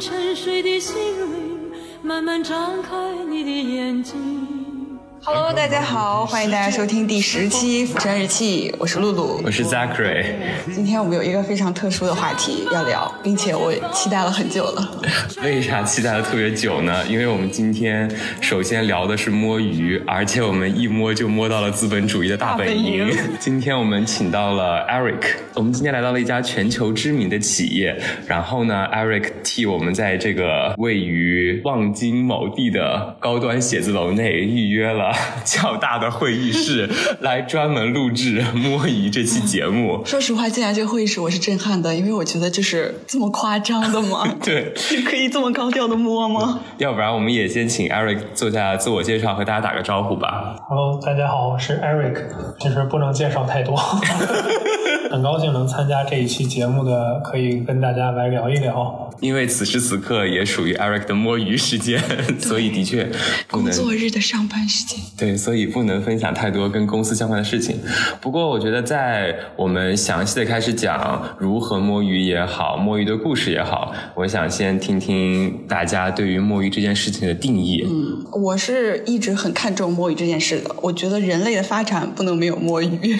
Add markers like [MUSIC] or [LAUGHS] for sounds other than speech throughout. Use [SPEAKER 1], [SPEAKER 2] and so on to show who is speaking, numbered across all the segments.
[SPEAKER 1] 沉睡的心灵，慢慢张开你的眼睛。
[SPEAKER 2] Hello，大家好，欢迎大家收听第十期《釜山日记》，我是露露，
[SPEAKER 3] 我是 Zachary。
[SPEAKER 2] 今天我们有一个非常特殊的话题要聊，并且我期待了很久了。[LAUGHS]
[SPEAKER 3] 为啥期待了特别久呢？因为我们今天首先聊的是摸鱼，而且我们一摸就摸到了资本主义的大本营。今天我们请到了 Eric，我们今天来到了一家全球知名的企业，然后呢，Eric 替我们在这个位于望京某地的高端写字楼内预约了。[LAUGHS] 较大的会议室 [LAUGHS] 来专门录制 [LAUGHS] 摸鱼这期节目。
[SPEAKER 2] 说实话，进来这个会议室我是震撼的，因为我觉得就是这么夸张的吗？
[SPEAKER 3] 对，
[SPEAKER 2] 可以这么高调的摸吗？
[SPEAKER 3] 要不然我们也先请 Eric 做下自我介绍，和大家打个招呼吧。
[SPEAKER 4] Hello，大家好，我是 Eric。其实不能介绍太多，[LAUGHS] 很高兴能参加这一期节目的，可以跟大家来聊一聊。
[SPEAKER 3] 因为此时此刻也属于 Eric 的摸鱼时间，所以的确 [LAUGHS]
[SPEAKER 2] 工作日的上班时间。
[SPEAKER 3] 对，所以不能分享太多跟公司相关的事情。不过，我觉得在我们详细的开始讲如何摸鱼也好，摸鱼的故事也好，我想先听听大家对于摸鱼这件事情的定义。
[SPEAKER 2] 嗯，我是一直很看重摸鱼这件事的。我觉得人类的发展不能没有摸鱼。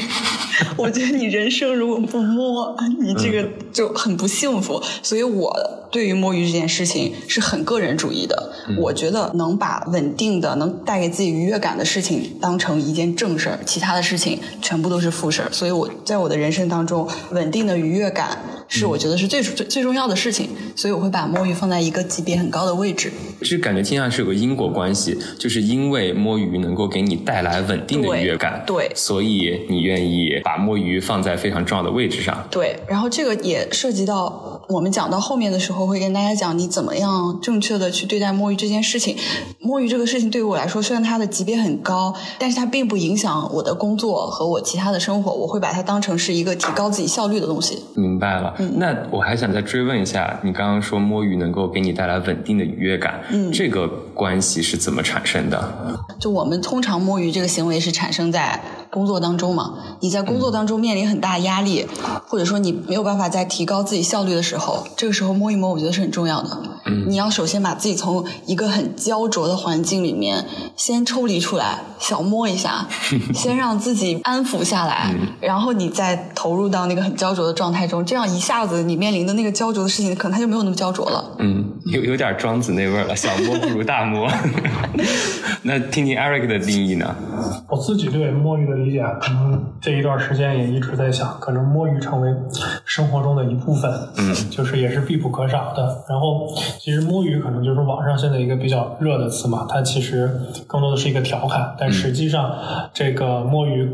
[SPEAKER 2] [LAUGHS] 我觉得你人生如果不摸，你这个就很不幸福。所以我。对于摸鱼这件事情是很个人主义的，我觉得能把稳定的、能带给自己愉悦感的事情当成一件正事儿，其他的事情全部都是负事儿。所以我在我的人生当中，稳定的愉悦感是我觉得是最最最重要的事情，所以我会把摸鱼放在一个级别很高的位置。
[SPEAKER 3] 就感觉听上是有个因果关系，就是因为摸鱼能够给你带来稳定的愉悦感，
[SPEAKER 2] 对，
[SPEAKER 3] 所以你愿意把摸鱼放在非常重要的位置上。
[SPEAKER 2] 对，然后这个也涉及到我们讲到后面的时候。会跟大家讲你怎么样正确的去对待摸鱼这件事情。摸鱼这个事情对于我来说，虽然它的级别很高，但是它并不影响我的工作和我其他的生活。我会把它当成是一个提高自己效率的东西。
[SPEAKER 3] 明白了。那我还想再追问一下，你刚刚说摸鱼能够给你带来稳定的愉悦感，嗯，这个关系是怎么产生的？
[SPEAKER 2] 就我们通常摸鱼这个行为是产生在。工作当中嘛，你在工作当中面临很大压力，或者说你没有办法再提高自己效率的时候，这个时候摸一摸，我觉得是很重要的。你要首先把自己从一个很焦灼的环境里面先抽离出来，小摸一下，[LAUGHS] 先让自己安抚下来，然后你再投入到那个很焦灼的状态中，这样一下子你面临的那个焦灼的事情，可能它就没有那么焦灼了。
[SPEAKER 3] 嗯，有有点庄子那味儿了，小摸不如大摸。[LAUGHS] 那听听 Eric 的定义呢？
[SPEAKER 4] 我自己对摸鱼的理解，可能这一段时间也一直在想，可能摸鱼成为生活中的一部分，嗯，就是也是必不可少的。然后，其实摸鱼可能就是网上现在一个比较热的词嘛，它其实更多的是一个调侃，但实际上这个摸鱼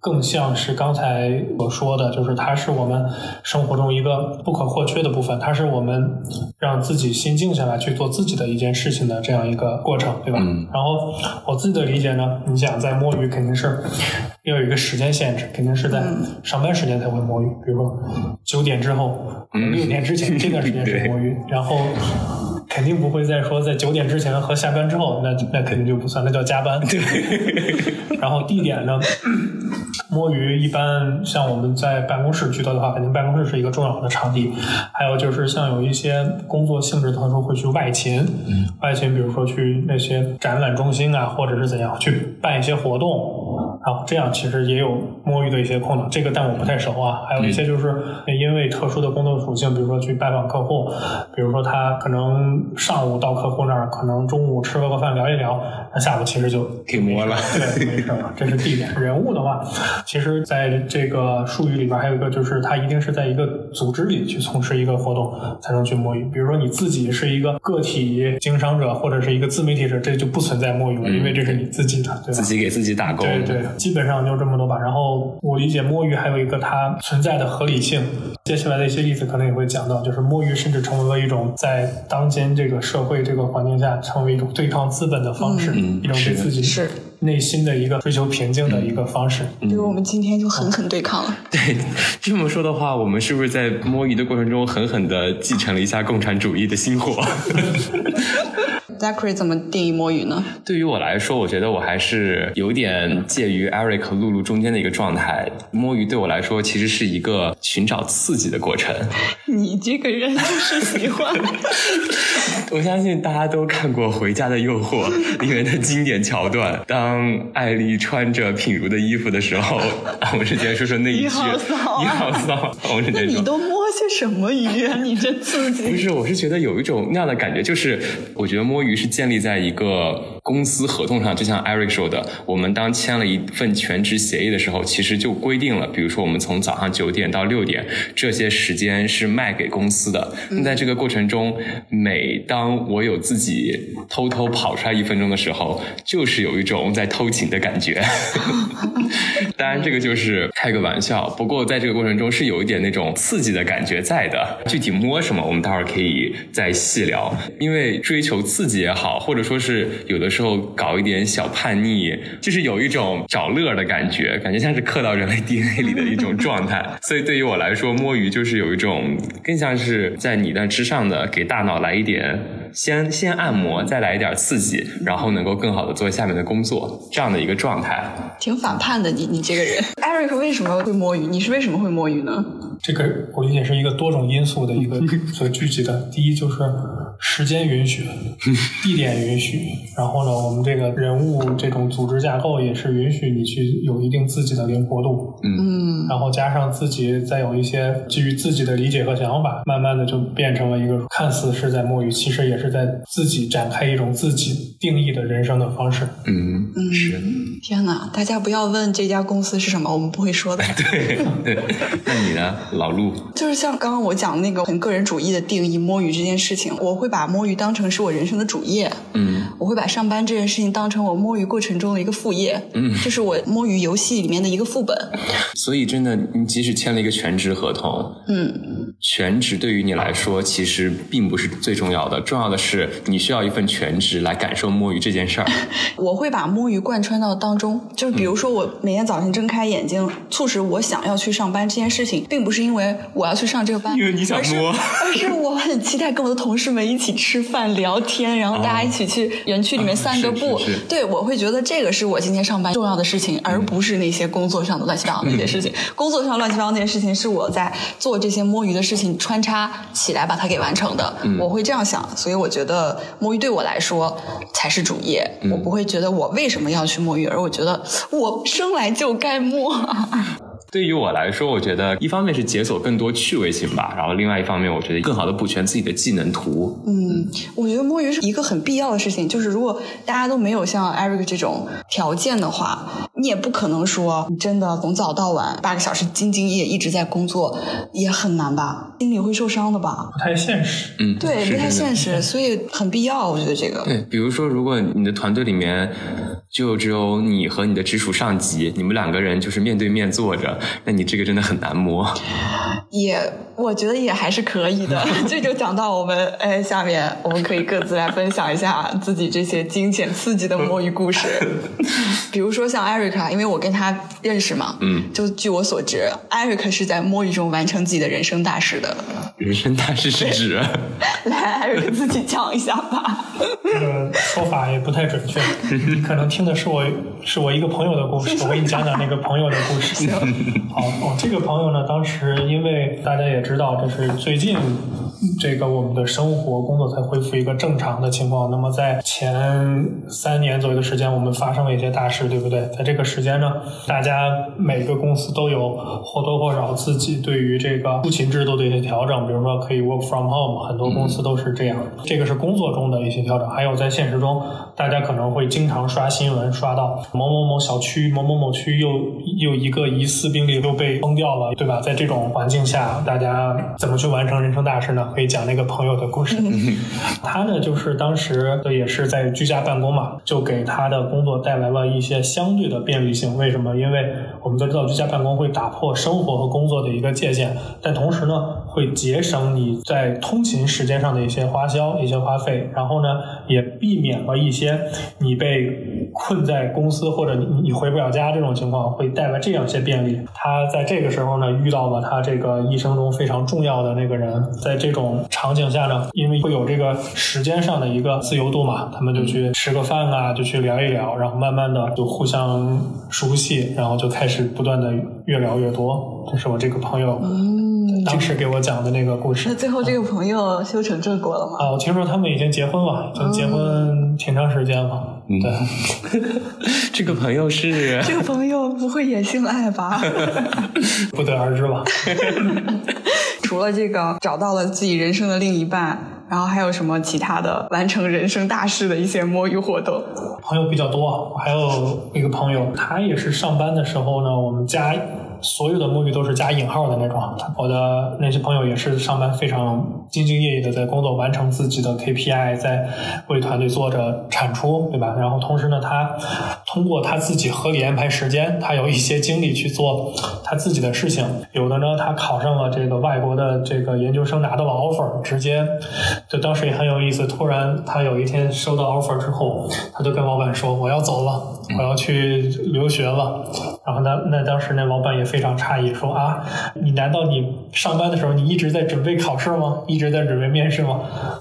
[SPEAKER 4] 更像是刚才我说的，就是它是我们生活中一个不可或缺的部分，它是我们让自己心静下来去做自己的一件事情的这样一个过程，对吧？然后。我自己的理解呢，你想在摸鱼肯定是要有一个时间限制，肯定是在上班时间才会摸鱼，比如说九点之后、六点之前这段时间是摸鱼，[LAUGHS] 然后肯定不会再说在九点之前和下班之后，那那肯定就不算，那叫加班。对 [LAUGHS] 然后地点呢，[CLEARS THROAT] 摸鱼一般像我们在办公室居多的话，肯定办公室是一个重要的场地。还有就是像有一些工作性质特殊会去外勤，外勤比如说去那些展览中心啊，或者是怎样去办一些活动，然后这样其实也有摸鱼的一些空档。这个但我不太熟啊。还有一些就是因为特殊的工作属性，比如说去拜访客户，比如说他可能上午到客户那儿，可能中午吃了个饭聊一聊，那下午其实就
[SPEAKER 3] 挺摸了。
[SPEAKER 4] 对。这是地点。人物的话，其实在这个术语里边还有一个，就是他一定是在一个组织里去从事一个活动，才能去摸鱼。比如说你自己是一个个体经商者或者是一个自媒体者，这就不存在摸鱼了，因为这是你自己的，对吧？
[SPEAKER 3] 自己给自己打工。
[SPEAKER 4] 对对，基本上就这么多吧。然后我理解摸鱼还有一个它存在的合理性。接下来的一些例子可能也会讲到，就是摸鱼甚至成为了一种在当今这个社会这个环境下，成为一种对抗资本的方式，一种对自己
[SPEAKER 2] 是。
[SPEAKER 4] 内心的一个追求平静的一个方式，
[SPEAKER 2] 因为我们今天就狠狠对抗了。[LAUGHS]
[SPEAKER 3] 对，这么说的话，我们是不是在摸鱼的过程中狠狠的继承了一下共产主义的薪火？[LAUGHS]
[SPEAKER 2] Zachary 怎么定义摸鱼呢？
[SPEAKER 3] 对于我来说，我觉得我还是有点介于 Eric 和露露中间的一个状态。摸鱼对我来说，其实是一个寻找刺激的过程。
[SPEAKER 2] 你这个人就是喜欢。[LAUGHS]
[SPEAKER 3] 我相信大家都看过《回家的诱惑》里面的经典桥段，当艾丽穿着品如的衣服的时候，王世坚说说那一句“
[SPEAKER 2] 你好骚啊
[SPEAKER 3] 你好骚”，
[SPEAKER 2] 那。你都摸些什么鱼啊？你这刺激。
[SPEAKER 3] 不是，我是觉得有一种那样的感觉，就是我觉得摸于是建立在一个公司合同上，就像 Eric 说的，我们当签了一份全职协议的时候，其实就规定了，比如说我们从早上九点到六点这些时间是卖给公司的。那在这个过程中，每当我有自己偷偷跑出来一分钟的时候，就是有一种在偷情的感觉。[LAUGHS] 当然，这个就是开个玩笑。不过，在这个过程中是有一点那种刺激的感觉在的。具体摸什么，我们待会儿可以再细聊。因为追求刺激也好，或者说是有的时时候搞一点小叛逆，就是有一种找乐的感觉，感觉像是刻到人类 [LAUGHS] DNA 里的一种状态。[LAUGHS] 所以对于我来说，摸鱼就是有一种更像是在你那之上的，给大脑来一点先先按摩，再来一点刺激，然后能够更好的做下面的工作，这样的一个状态。
[SPEAKER 2] 挺反叛的你，你这个人。Eric 为什么会摸鱼？你是为什么会摸鱼呢？
[SPEAKER 4] 这个我理解是一个多种因素的一个所聚集的。第一就是时间允许，[LAUGHS] 地点允许，然后呢，我们这个人物这种组织架构也是允许你去有一定自己的灵活度，
[SPEAKER 2] 嗯，
[SPEAKER 4] 然后加上自己再有一些基于自己的理解和想法，慢慢的就变成了一个看似是在摸鱼，其实也是在自己展开一种自己定义的人生的方式。
[SPEAKER 3] 嗯，
[SPEAKER 2] 嗯
[SPEAKER 3] 是。
[SPEAKER 2] 天哪！大家不要问这家公司是什么，我们不会说的。
[SPEAKER 3] 对对，那你呢，老陆？
[SPEAKER 2] 就是像刚刚我讲的那个很个人主义的定义，摸鱼这件事情，我会把摸鱼当成是我人生的主业。
[SPEAKER 3] 嗯
[SPEAKER 2] 我会把上班这件事情当成我摸鱼过程中的一个副业。
[SPEAKER 3] 嗯
[SPEAKER 2] 这是我摸鱼游戏里面的一个副本。
[SPEAKER 3] 所以真的，你即使签了一个全职合同，
[SPEAKER 2] 嗯，
[SPEAKER 3] 全职对于你来说其实并不是最重要的，重要的是你需要一份全职来感受摸鱼这件事儿。[LAUGHS]
[SPEAKER 2] 我会把摸鱼贯穿到当中，就是比如说我每天早晨睁开眼睛，促使我想要去上班这件事情，并不是因为我要去上这个班，
[SPEAKER 3] 因为你想
[SPEAKER 2] 而是
[SPEAKER 3] 摸
[SPEAKER 2] 而是我很期待跟我的同事们一起吃饭聊天，然后大家一起去园区里面散个步。对，我会觉得这个是我今天上班重要的事情，而不是那些工作上的乱七八糟那些事情。工作上乱七八糟那些事情是我在做这些摸鱼的事情穿插起来把它给完成的。我会这样想，所以我觉得摸鱼对我来说才是主业。我不会觉得我为什么要去摸鱼，而我觉得我生来就该摸。
[SPEAKER 3] 对于我来说，我觉得一方面是解锁更多趣味性吧，然后另外一方面，我觉得更好的补全自己的技能图。
[SPEAKER 2] 嗯，我觉得摸鱼是一个很必要的事情。就是如果大家都没有像 Eric 这种条件的话，你也不可能说你真的从早到晚八个小时兢兢业业一直在工作，也很难吧？心里会受伤的吧？
[SPEAKER 4] 不太现实。
[SPEAKER 3] 嗯，
[SPEAKER 2] 对，不太现实，所以很必要。我觉得这个。
[SPEAKER 3] 对，比如说，如果你的团队里面就只有你和你的直属上级，你们两个人就是面对面坐着，那你这个真的很难摸。
[SPEAKER 2] 也，我觉得也还是可以的。[LAUGHS] 这就讲到我们，哎，下面我们可以各自来分享一下自己这些惊险刺激的摸鱼故事。[LAUGHS] 比如说像 Eric 啊，因为我跟他认识嘛，
[SPEAKER 3] 嗯，
[SPEAKER 2] 就据我所知，Eric 是在摸鱼中完成自己的人生大事的。
[SPEAKER 3] 人生大事是指，[LAUGHS]
[SPEAKER 2] 来，Eric 自己讲一下吧。
[SPEAKER 4] 这个说法也不太准确，你可能听的是我是我一个朋友的故事，我给你讲讲那个朋友的故事。[LAUGHS] 好，哦，这个朋友呢，当时因为大家也知道，这是最近这个我们的生活工作才恢复一个正常的情况。那么在前三年左右的时间，我们发生了一些大事，对不对？在这个时间呢，大家每个公司都有或多或少自己对于这个出勤制度的一些调整，比如说可以 work from home，很多公司都是这样。这个是工作中的一些调整，还有在现实中，大家可能会经常刷新闻，刷到某某某小区、某某某区又又一个疑似病例又被封掉了，对吧？在这种环境下，大家怎么去完成人生大事呢？可以讲那个朋友的故事。[LAUGHS] 他呢，就是当时也是在居家办公嘛，就给他的工作带来了一些相对的便利性。为什么？因为我们都知道居家办公会打破生活和工作的一个界限，但同时呢，会节省你在通勤时间上的一些花销、一些花费，然后呢，也避免了一些你被困在公司或者你你回不了家这种情况，会带来这样一些便利。他在这个时候呢，遇到了他这个一生中非常重要的那个人，在这种场景下呢，因为会有这个时间上的一个自由度嘛，他们就去吃个饭啊，就去聊一聊，然后慢慢的就互相熟悉，然后就开始不断的越聊越多。这是我这个朋友当时给我讲的那个故事
[SPEAKER 2] 那。最后这个朋友修成正果了吗？
[SPEAKER 4] 啊，我听说他们已经结婚了，已经结婚挺长时间了。对，[LAUGHS]
[SPEAKER 3] 这个朋友是 [LAUGHS]
[SPEAKER 2] 这个朋友不会也姓爱吧？[LAUGHS]
[SPEAKER 4] 不得而知吧。
[SPEAKER 2] 除了这个找到了自己人生的另一半，然后还有什么其他的完成人生大事的一些摸鱼活动？
[SPEAKER 4] 朋友比较多，我还有一个朋友，他也是上班的时候呢，我们加所有的摸鱼都是加引号的那种。我的那些朋友也是上班非常兢兢业业的在工作，完成自己的 KPI，在为团队做着产出，对吧？然后同时呢，他通过他自己合理安排时间，他有一些精力去做他自己的事情。有的呢，他考上了这个外国的这个研究生，拿到了 offer，直接就当时也很有意思。突然他有一天收到 offer 之后，他就跟老板说：“我要走了，我要去留学了。”然后那那当时那老板也非常诧异，说：“啊，你难道你上班的时候你一直在准备考试吗？一直在准备面试吗？”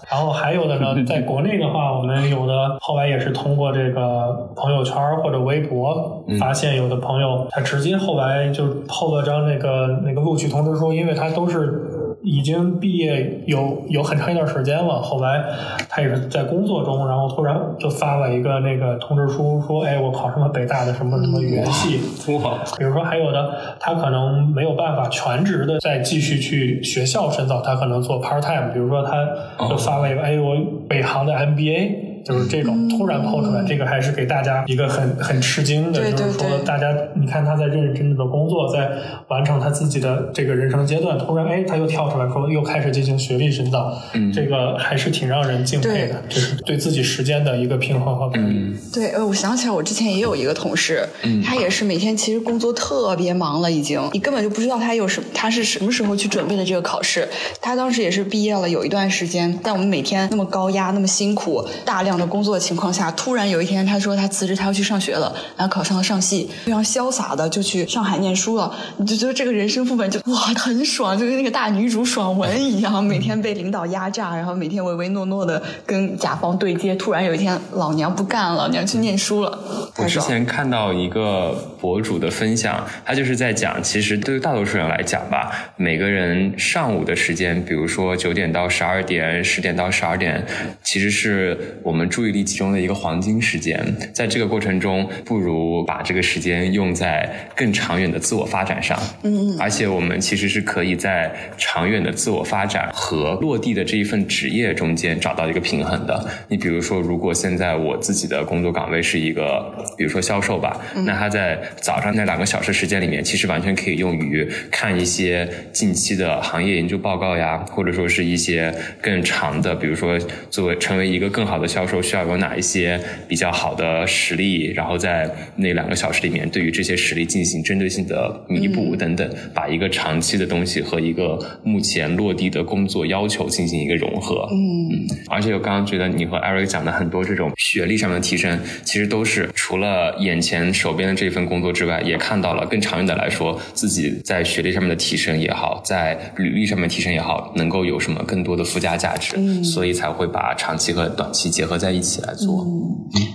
[SPEAKER 4] 然后还有的呢，在国内的话，我们有的后来也是通过这个朋友圈或者微博发现，有的朋友他直接后来就抛了张那个那个录取通知书，因为他都是。已经毕业有有很长一段时间了，后来他也是在工作中，然后突然就发了一个那个通知书，说：“哎，我考上了北大的什么什么语言系。”
[SPEAKER 3] 哇，
[SPEAKER 4] 比如说还有的，他可能没有办法全职的再继续去学校深造，他可能做 part time。比如说他就发了一个：“哎，我北航的 MBA。”就是这种突然抛出来，这个还是给大家一个很很吃惊的，就是说大家你看他在认认真真的工作，在完成他自己的这个人生阶段，突然哎他又跳出来说又开始进行学历深造，
[SPEAKER 3] 嗯
[SPEAKER 4] 这个还是挺让人敬佩的，就是对自己时间的一个平衡和管理。
[SPEAKER 3] 嗯
[SPEAKER 2] 对，呃，我想起来，我之前也有一个同事，他也是每天其实工作特别忙了，已经，你根本就不知道他有什么他是什么时候去准备的这个考试。他当时也是毕业了有一段时间，但我们每天那么高压、那么辛苦、大量的工作的情况下，突然有一天他说他辞职，他要去上学了，然后考上了上戏，非常潇洒的就去上海念书了。你就觉得这个人生副本就哇很爽，就跟那个大女主爽文一样，每天被领导压榨，然后每天唯唯诺诺的跟甲方对接，突然有一天老娘不干了，你要去念书了。
[SPEAKER 3] 我之前看到一个博主的分享，他就是在讲，其实对于大多数人来讲吧，每个人上午的时间，比如说九点到十二点、十点到十二点，其实是我们注意力集中的一个黄金时间。在这个过程中，不如把这个时间用在更长远的自我发展上。嗯，而且我们其实是可以在长远的自我发展和落地的这一份职业中间找到一个平衡的。你比如说，如果现在我自己的工作岗位是一个，比如说销售吧，那他在早上那两个小时时间里面，其实完全可以用于看一些近期的行业研究报告呀，或者说是一些更长的，比如说作为成为一个更好的销售，需要有哪一些比较好的实力，然后在那两个小时里面，对于这些实力进行针对性的弥补等等，把一个长期的东西和一个目前落地的工作要求进行一个融合。
[SPEAKER 2] 嗯，
[SPEAKER 3] 而且我刚刚觉得你和 Eric 讲的很多这种学历上面的提升，其实都是除了眼前手边的这份工作之外，也看到了更长远的来说，自己在学历上面的提升也好，在履历上面提升也好，能够有什么更多的附加价值，
[SPEAKER 2] 嗯。
[SPEAKER 3] 所以才会把长期和短期结合在一起来做。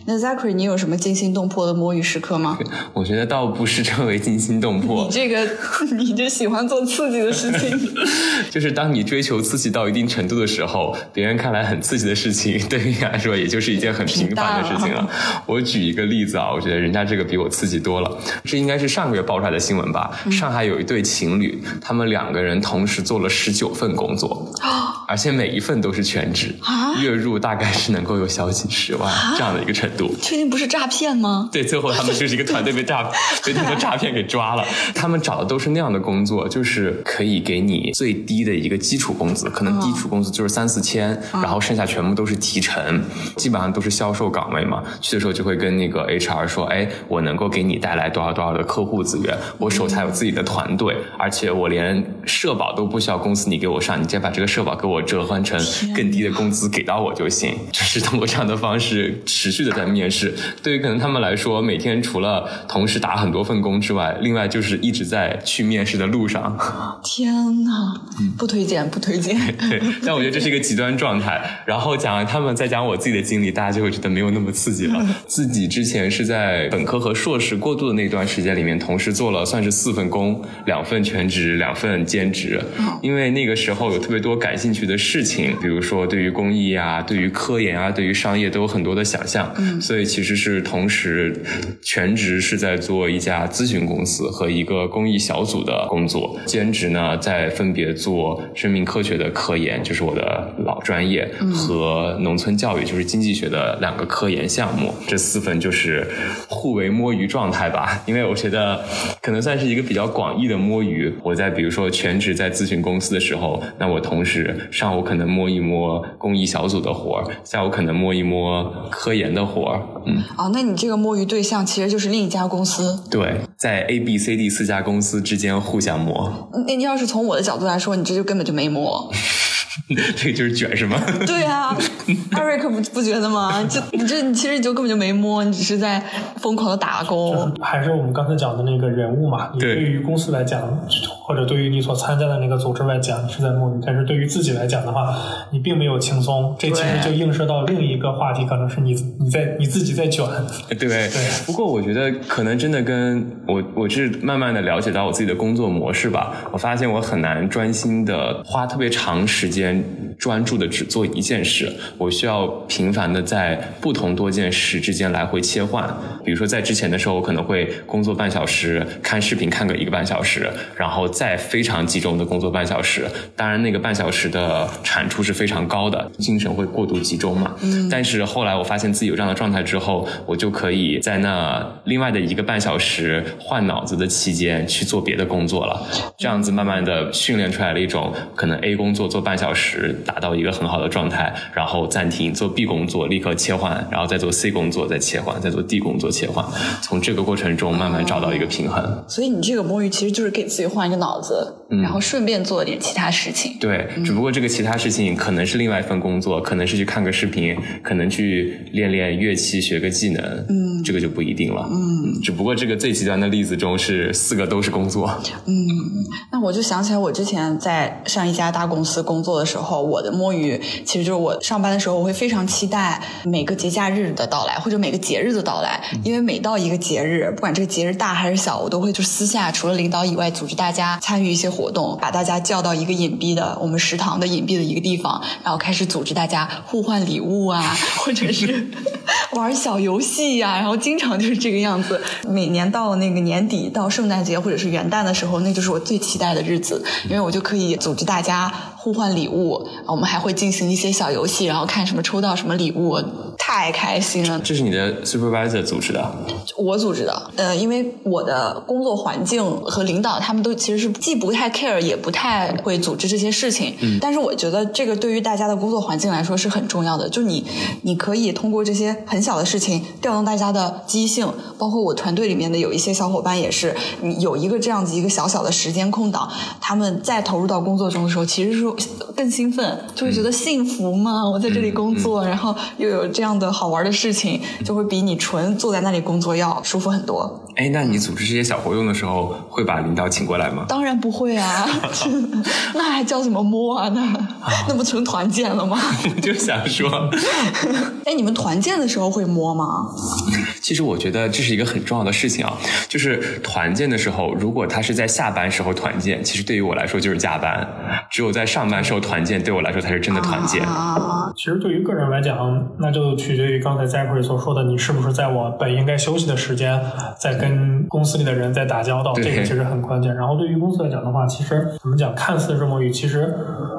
[SPEAKER 2] 那 Zachary，你有什么惊心动魄的摸鱼时刻吗？
[SPEAKER 3] 我觉得倒不是称为惊心动魄
[SPEAKER 2] 你，这个，[LAUGHS] 你就喜欢做刺激的事情。[LAUGHS]
[SPEAKER 3] 就是当你追求刺激到一定程度的时候，别人看来很刺激的事情，对于你来说也就是一件很平凡的事情了。[LAUGHS] 我举一个例子啊，我觉得人家这个比我刺激多了。这应该是上个月爆出来的新闻吧？上海有一对情侣，他们两个人同时做了十九份工作，而且每一份都是全职，
[SPEAKER 2] 啊
[SPEAKER 3] 月入大概是能够有小几十万这样的一个程度。
[SPEAKER 2] 确定不是诈骗吗？
[SPEAKER 3] 对，最后他们就是一个团队被诈 [LAUGHS] 被那个诈骗给抓了。他们找的都是那样的工作，就是可以给你最低的一个基础工资，可能基础工资就是三四千，然后剩下全部都是提成，基本上都是销售岗位嘛。去的时候就会跟那个 HR 说，哎，我能够给你带来多少多少的客户资源，我手下有自己的团队，而且我连社保都不需要公司你给我上，你直接把这个社保给我折换成更低的工资给到我就行。就是通过这样的方式持续的在面试。对于可能他们来说，每天除了同时打很多份工之外，另外就是一直在去面试的路上。[LAUGHS]
[SPEAKER 2] 天呐，不推荐，不推荐。
[SPEAKER 3] 对，但我觉得这是一个极端状态。然后讲完他们再讲我自己的经历，大家就会觉得没有那么刺激了。[LAUGHS] 自己之前是在本科和硕士过渡的那段时间里面，同时做了算是四份工，两份全职，两份兼职。因为那个时候有特别多感兴趣的事情，比如说对于公益啊，对于科研啊，对于商业都有很多的想象。嗯，所以其实是同时全职是在做一家咨询公司和一个公益小组的工作，兼职呢在分别做生命科学的科研，就是我的老专业，和农村教育，就是经济学的两个科研项目。这四份就是互为摸鱼状态吧，[LAUGHS] 因为我觉得可能算是一个比较广义的摸鱼。我在比如说全职在咨询公司的时候，那我同时上午可能摸一摸公益小组的活儿，下午可能摸一摸科研的活儿，嗯。
[SPEAKER 2] 哦，那你这个摸鱼对象其实就是另一家公司。
[SPEAKER 3] 对，在 A、B、C、D 四家公司之间互相摸，
[SPEAKER 2] 那你要是从我的角度来说，你这就根本就没摸。[LAUGHS]
[SPEAKER 3] 这个就是卷是吗？[LAUGHS]
[SPEAKER 2] 对啊，艾瑞克不不觉得吗？就你这你其实你就根本就没摸，你只是在疯狂的打工。
[SPEAKER 4] 还是我们刚才讲的那个人物嘛，你
[SPEAKER 3] 对
[SPEAKER 4] 对于公司来讲，或者对于你所参加的那个组织来讲，你是在摸鱼；但是对于自己来讲的话，你并没有轻松。这其实就映射到另一个话题，可能是你你在你自己在卷。[LAUGHS]
[SPEAKER 3] 对对，不过我觉得可能真的跟我我是慢慢的了解到我自己的工作模式吧。我发现我很难专心的花特别长时间专注的只做一件事，我需要频繁的在不同多件事之间来回切换。比如说在之前的时候，我可能会工作半小时，看视频看个一个半小时，然后再非常集中的工作半小时。当然那个半小时的产出是非常高的，精神会过度集中嘛。嗯。但是后来我发现自己有这样的状态之后，我就可以在那另外的一个半小时换脑子的期间去做别的工作了。这样子慢慢的训练出来了一种可能 A 工作做半小时达到一个很好的状态，然后暂停做 B 工作，立刻切换，然后再做 C 工作，再切换，再做 D 工作切换，从这个过程中慢慢找到一个平衡。
[SPEAKER 2] 所以你这个摸鱼其实就是给自己换一个脑子，
[SPEAKER 3] 嗯。
[SPEAKER 2] 然后顺便做点其他事情。
[SPEAKER 3] 对，只不过这个其他事情可能是另外一份工作，可能是去看个视频，可能去练练乐器，学个技能，嗯，这个就不一定了，嗯，只不过这个最极端的例子中是四个都是工作，嗯。
[SPEAKER 2] 那我就想起来，我之前在上一家大公司工作的时候，我的摸鱼其实就是我上班的时候，我会非常期待每个节假日的到来，或者每个节日的到来，因为每到一个节日，不管这个节日大还是小，我都会就私下除了领导以外，组织大家参与一些活动，把大家叫到一个隐蔽的我们食堂的隐蔽的一个地方，然后开始组织大家互换礼物啊，[LAUGHS] 或者是 [LAUGHS] 玩小游戏呀、然后经常就是这个样子。每年到那个年底到圣诞节或者是元旦的时候，那就是我最期待的日子，因为我就可以组织大家互换礼物，我们还会进行一些小游戏，然后看什么抽到什么礼物，太开心了。
[SPEAKER 3] 这是你的 supervisor 组织的，
[SPEAKER 2] 我组织的，呃，因为我的工作环境和领导他们都其实是既不太 care，也不太会组织这些事情。嗯，但是我觉得这个对于大家的工作环境来说是很重要的，就你你可以通过这些很小的事情调动大家的积极性，包括我团队里面的有一些小伙伴也是，你有一个这样子一个小小的时间空档，他们再投入到工作中的时候，其实是更兴奋，就会觉得幸福嘛，我在这里工作，然后又有这样的好玩的事情，就会比你纯坐在那里工作要舒服很多。
[SPEAKER 3] 哎，那你组织这些小活动的时候，会把领导请过来吗？
[SPEAKER 2] 当然不会啊，[LAUGHS] 那还叫什么摸啊？那那不成团建了吗？
[SPEAKER 3] 我 [LAUGHS] 就想说，[LAUGHS]
[SPEAKER 2] 哎，你们团建的时候会摸吗？
[SPEAKER 3] 其其实我觉得这是一个很重要的事情啊，就是团建的时候，如果他是在下班时候团建，其实对于我来说就是加班；只有在上班时候团建，对我来说才是真的团建。
[SPEAKER 2] 啊，
[SPEAKER 4] 其实对于个人来讲，那就取决于刚才 Zachary 所说的，你是不是在我本应该休息的时间，在跟公司里的人在打交道，这个其实很关键。然后对于公司来讲的话，其实怎么讲，看似是摸鱼，其实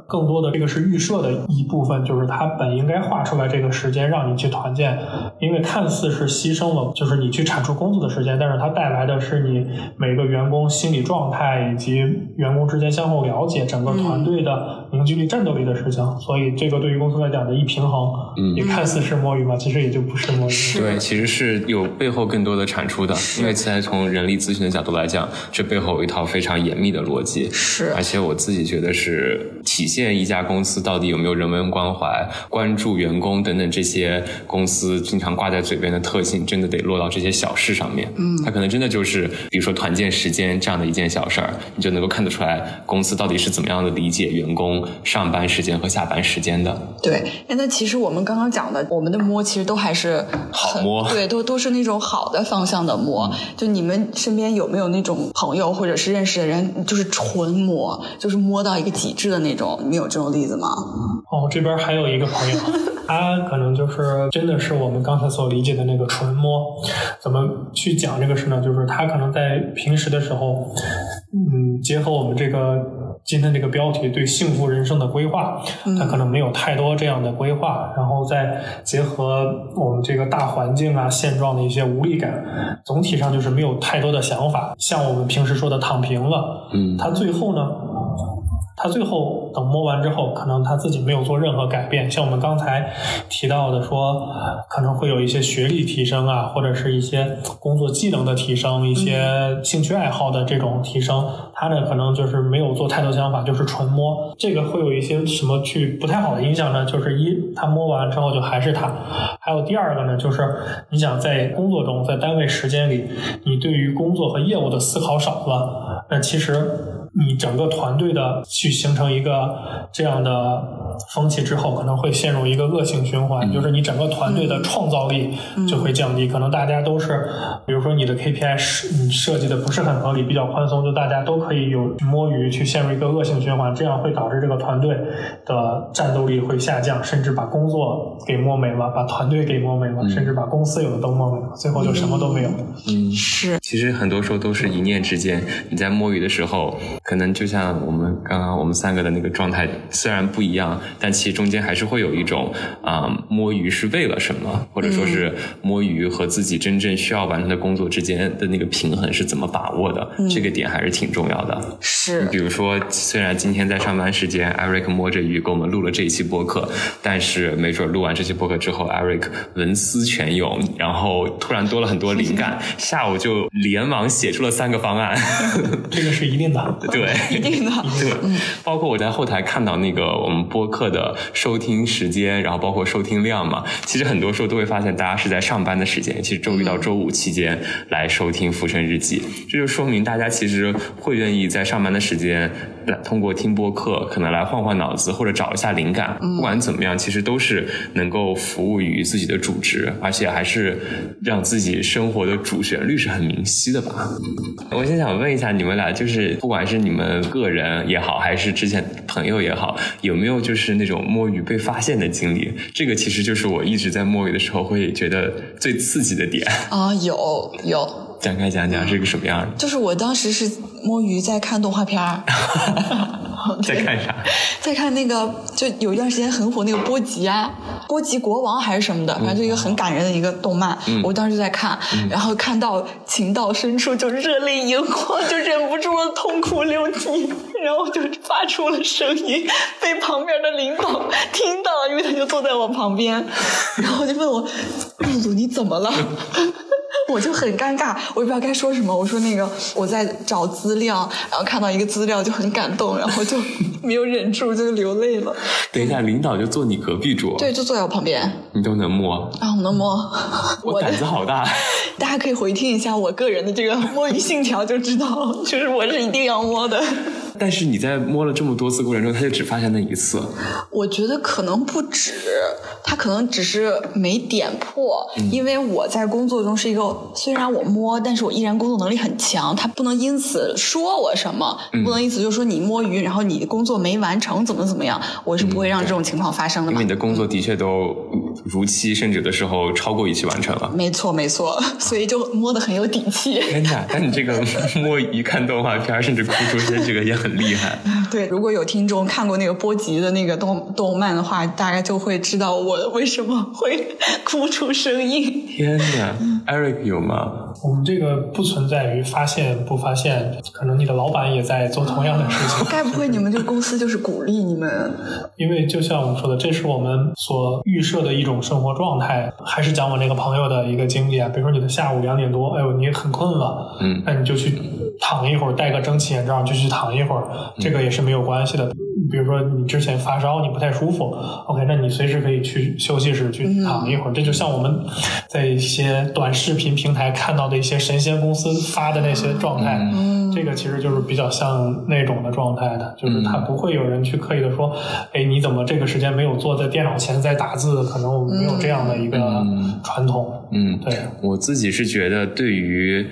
[SPEAKER 4] 更多的这个是预设的一部分，就是他本应该画出来这个时间让你去团建，因为看似是牺牲了，就是你去产出工作的时间，但是它带来的是你每个员工心理状态以及员工之间相互了解，整个团队的凝聚力、战斗力的事情。所以这个对于公司来讲的一平衡，
[SPEAKER 3] 嗯
[SPEAKER 4] 也看似是摸鱼嘛，其实也就不是摸鱼。
[SPEAKER 3] 对，其实是有背后更多的产出的，因为现在从人力咨询的角度来讲，这背后有一套非常严密的逻辑。
[SPEAKER 2] 是
[SPEAKER 3] 而且我自己觉得是体现一家公司到底有没有人文关怀、关注员工等等这些公司经常挂在嘴边的特性，真的得落到这些小事上面。嗯，它可能真的就是，比如说团建时间这样的一件小事儿，你就能够看得出来公司到底是怎么样的理解员工上班时间和下班时间的。
[SPEAKER 2] 对，哎，那其实我们刚刚讲的，我们的摸其实都还是
[SPEAKER 3] 好摸
[SPEAKER 2] 对，都都是那种好的方向的摸。就你们身边有没有那种朋友或者是认识的人，就是纯摸，就是摸到一个极致的那种？你们有这种例子吗？
[SPEAKER 4] 哦，这边还有一个朋友，他可能就是真的是我们刚才所理解的那个纯摸。怎么去讲这个事呢？就是他可能在平时的时候，嗯，结合我们这个今天这个标题对幸福人生的规划，他可能没有太多这样的规划，然后再结合我们这个大环境啊、现状的一些无力感，总体上就是没有太多的想法，像我们平时说的躺平了。
[SPEAKER 3] 嗯，
[SPEAKER 4] 他最后呢？他最后等摸完之后，可能他自己没有做任何改变。像我们刚才提到的说，可能会有一些学历提升啊，或者是一些工作技能的提升，一些兴趣爱好的这种提升。他呢，可能就是没有做太多想法，就是纯摸。这个会有一些什么去不太好的影响呢？就是一，他摸完之后就还是他。还有第二个呢，就是你想在工作中，在单位时间里，你对于工作和业务的思考少了，那其实。你整个团队的去形成一个这样的风气之后，可能会陷入一个恶性循环，就是你整个团队的创造力就会降低。可能大家都是，比如说你的 KPI 设设计的不是很合理，比较宽松，就大家都可以有摸鱼，去陷入一个恶性循环，这样会导致这个团队的战斗力会下降，甚至把工作给摸没了，把团队给摸没了，甚至把公司有的都摸没了，最后就什么都没有。
[SPEAKER 3] 嗯，
[SPEAKER 2] 是，
[SPEAKER 3] 其实很多时候都是一念之间。你在摸鱼的时候，可能就像我们刚刚我们三个的那个状态虽然不一样，但其实中间还是会有一种啊、摸鱼是为了什么，或者说是摸鱼和自己真正需要完成的工作之间的那个平衡是怎么把握的，这个点还是挺重要的。
[SPEAKER 2] 是
[SPEAKER 3] 比如说，虽然今天在上班时间，Eric 摸着鱼给我们录了这一期播客，但是没准录完这期播客之后，Eric 文思泉涌，然后突然多了很多灵感，[LAUGHS] 下午就连忙写出了三个方案。
[SPEAKER 4] 这个是一定的。[LAUGHS]
[SPEAKER 3] 对，
[SPEAKER 2] 一定的。[LAUGHS]
[SPEAKER 3] 对，包括我在后台看到那个我们播客的收听时间，然后包括收听量嘛，其实很多时候都会发现大家是在上班的时间，其实周一到周五期间来收听《浮生日记》，这就说明大家其实会愿意在上班的时间来通过听播客，可能来换换脑子或者找一下灵感。不管怎么样，其实都是能够服务于自己的主职，而且还是让自己生活的主旋律是很明晰的吧。我先想问一下你们俩，就是不管是你们个人也好，还是之前朋友也好，有没有就是那种摸鱼被发现的经历？这个其实就是我一直在摸鱼的时候会觉得最刺激的点。
[SPEAKER 2] 啊，有有，
[SPEAKER 3] 展开讲讲是个什么样的？
[SPEAKER 2] 就是我当时是摸鱼在看动画片儿，[LAUGHS]
[SPEAKER 3] 在看啥？[LAUGHS]
[SPEAKER 2] 在看那个，就有一段时间很火那个波吉啊，波吉国王还是什么的，反正就一个很感人的一个动漫，我当时就在看，然后看到情到深处就热泪盈眶，就忍不住了痛哭流涕，然后就发出了声音，[LAUGHS] 被旁边的领导听到了，因为他就坐在我旁边，然后就问我，露露你怎么了？我就很尴尬，我也不知道该说什么。我说那个我在找资料，然后看到一个资料就很感动，然后就 [LAUGHS] 没有忍住就流泪了。
[SPEAKER 3] 等一下，领导就坐你隔壁桌，
[SPEAKER 2] 对，就坐在我旁边，
[SPEAKER 3] 你都能摸，
[SPEAKER 2] 啊，我能摸。
[SPEAKER 3] 我胆子好大。[LAUGHS]
[SPEAKER 2] 大家可以回听一下我个人的这个摸鱼信条，就知道，就是我是一定要摸的。
[SPEAKER 3] 但是你在摸了这么多次过程中，他就只发现那一次。
[SPEAKER 2] 我觉得可能不止，他可能只是没点破，因为我在工作中是一个，虽然我摸，但是我依然工作能力很强，他不能因此说我什么，不能因此就说你摸鱼，然后你工作没完成，怎么怎么样，我是不会让这种情况发生的嘛
[SPEAKER 3] 因为你。的工作的确都如期，甚至有的时候超过预期完成了。
[SPEAKER 2] 没错没错，[LAUGHS] 所以就摸得很有底气。
[SPEAKER 3] 天哪！但你这个摸鱼看动画片，甚至哭出声，这个也很厉害。[LAUGHS]
[SPEAKER 2] 对，如果有听众看过那个波吉的那个动动漫的话，大概就会知道我为什么会哭出声音。
[SPEAKER 3] 天哪！Eric 有吗？
[SPEAKER 4] 我们这个不存在于发现不发现，可能你的老板也在做同样的事情。
[SPEAKER 2] 该不会你们这个公司就是鼓励你们？[LAUGHS]
[SPEAKER 4] 因为就像我们说的，这是我们所预设的一种生活状态。还是讲我那个朋友的一个经历啊，比如说你的下午两点多，哎呦你很困了，
[SPEAKER 3] 嗯
[SPEAKER 4] 那你就去躺一会儿，戴个蒸汽眼罩就去躺一会儿，这个也是没有关系的。比如说你之前发烧，你不太舒服，OK，那你随时可以去休息室去躺一会儿。这就像我们在一些短视频平台看到的一些神仙公司发的那些状态，这个其实就是比较像那种的状态的，就是他不会有人去刻意的说，哎，你怎么这个时间没有坐在电脑前在打字？可能我们没有这样的一个传统。
[SPEAKER 3] 嗯，
[SPEAKER 4] 对，
[SPEAKER 3] 我自己是觉得，对于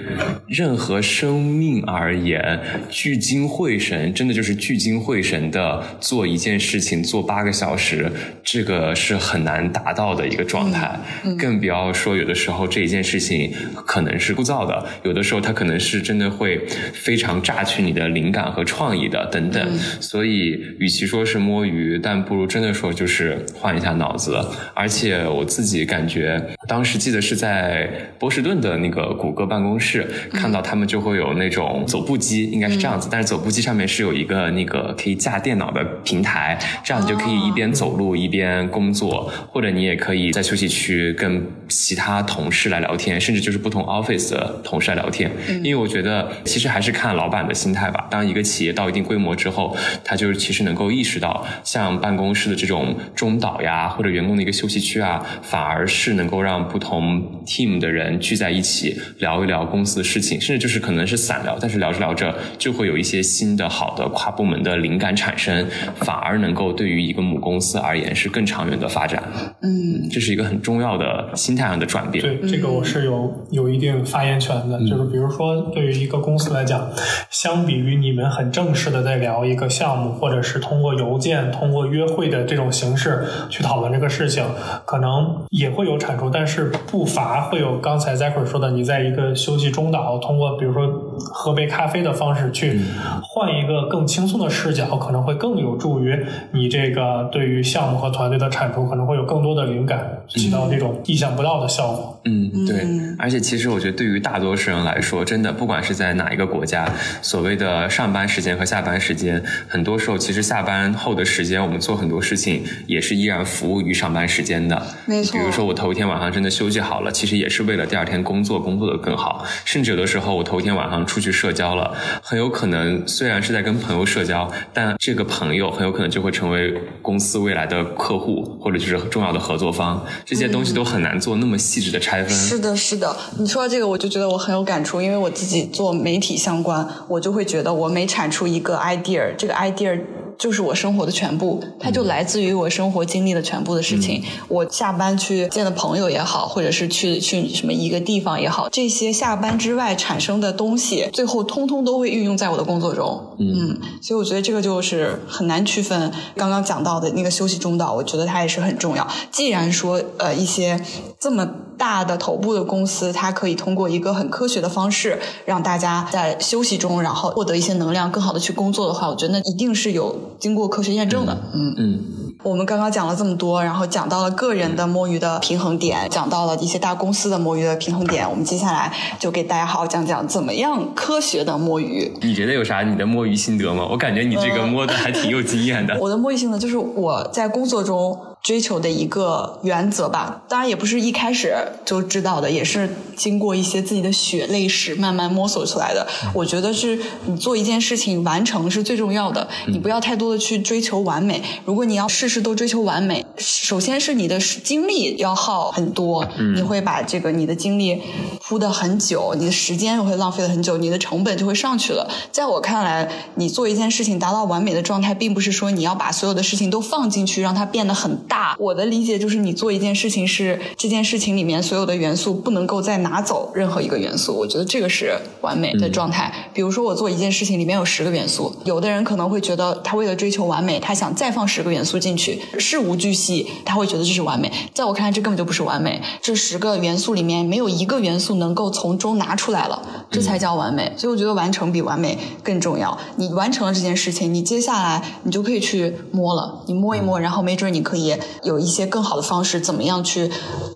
[SPEAKER 3] 任何生命而言，聚精会神，真的就是聚精会神的做一件事情，做八个小时，这个是很难达到的一个状态。更不要说有的时候这一件事情可能是枯燥的，有的时候它可能是真的会非常榨取你的灵感和创意的等等。所以，与其说是摸鱼，但不如真的说就是换一下脑子。而且我自己感觉，当时记得是在波士顿的那个谷歌办公室，看到他们就会有那种走步机，应该是这样子，但是走步机上面是有一个那个可以架电脑的平台，这样你就可以一边走路一边工作，或者你也可以在休息区跟其他同事来聊天，甚至就是不同 office 的同事来聊天。因为我觉得其实还是看老板的心态吧。当一个企业到一定规模之后，他就是其实能够意识到，像办公室的这种中岛呀，或者员工的一个休息区啊，反而是能够让不同 team 的人聚在一起聊一聊公司的事情，甚至就是可能是散聊，但是聊着聊着就会有一些新的好的跨部门的灵感产生，反而能够对于一个母公司而言是更长远的发展。
[SPEAKER 2] 嗯，
[SPEAKER 3] 这是一个很重要的心态上的转变。
[SPEAKER 4] 对，这个我是有有一定发言权的。就是比如说，对于一个公司来讲，相比于你们很正式的在聊一个项目，或者是通过邮件、通过约会的这种形式去讨论这个事情，可能也会有产出，但是不乏会有刚才 Zachary 说的，你在一个休息中岛，通过比如说喝杯咖啡的方式去换一个更轻松的视角，可能会更有助于你这个对于项目和团队的产出，可能会有更多的灵感，起到这种意想不到的效果。
[SPEAKER 3] 嗯，对，而且其实我觉得对于大多数人来说，真的不管是在哪一个国家，所谓的上班时间和下班时间，很多时候其实下班后的时间，我们做很多事情也是依然服务于上班时间的。
[SPEAKER 2] 没错
[SPEAKER 3] 比如说我头一天晚上真的休息好了，其实也是为了第二天工作工作的更好。甚至有的时候我头一天晚上出去社交了，很有可能虽然是在跟朋友社交，但这个朋友很有可能就会成为公司未来的客户或者就是重要的合作方。这些东西都很难做那么细致的拆分。
[SPEAKER 2] 是的，是的。你说到这个，我就觉得我很有感触，因为我自己做媒体相关，我就会觉得我每产出一个 idea，这个 idea 就是我生活的全部，它就来自于我生活经历的全部的事情。我下班去见的朋友也好，或者是去去什么一个地方也好，这些下班之外产生的东西，最后通通都会运用在我的工作中。嗯，所以我觉得这个就是很难区分。刚刚讲到的那个休息中岛，我觉得它也是很重要。既然说呃一些这么大的头部的公司，它可以通过一个很科学的方式，让大家在休息中，然后获得一些能量，更好的去工作的话，我觉得那一定是有经过科学验证的。嗯
[SPEAKER 3] 嗯。
[SPEAKER 2] 我们刚刚讲了这么多，然后讲到了个人的摸鱼的平衡点，讲到了一些大公司的摸鱼的平衡点。我们接下来就给大家好好讲讲怎么样科学的摸鱼。
[SPEAKER 3] 你觉得有啥你的摸鱼心得吗？我感觉你这个摸的还挺有经验的。[LAUGHS]
[SPEAKER 2] 我的摸鱼心得，就是我在工作中追求的一个原则吧。当然也不是一开始就知道的，也是经过一些自己的血泪史慢慢摸索出来的。我觉得是你做一件事情完成是最重要的，你不要太多的去追求完美。如果你要事事都追求完美，首先是你的精力要耗很多，你会把这个你的精力铺的很久，你的时间会浪费了很久，你的成本就会上去了。在我看来，你做一件事情达到完美的状态，并不是说你要把所有的事情都放进去，让它变得很大。我的理解就是，你做一件事情是这件事情里面所有的元素不能够再拿走任何一个元素。我觉得这个是完美的状态。比如说，我做一件事情里面有十个元素，有的人可能会觉得他为了追求完美，他想再放十个元素进去，事无巨细，他会觉得这是完美。在我看来，这根本就不是完美。这十个元素里面没有一个元素。能够从中拿出来了，这才叫完美。所以我觉得完成比完美更重要。你完成了这件事情，你接下来你就可以去摸了，你摸一摸，然后没准你可以有一些更好的方式，怎么样去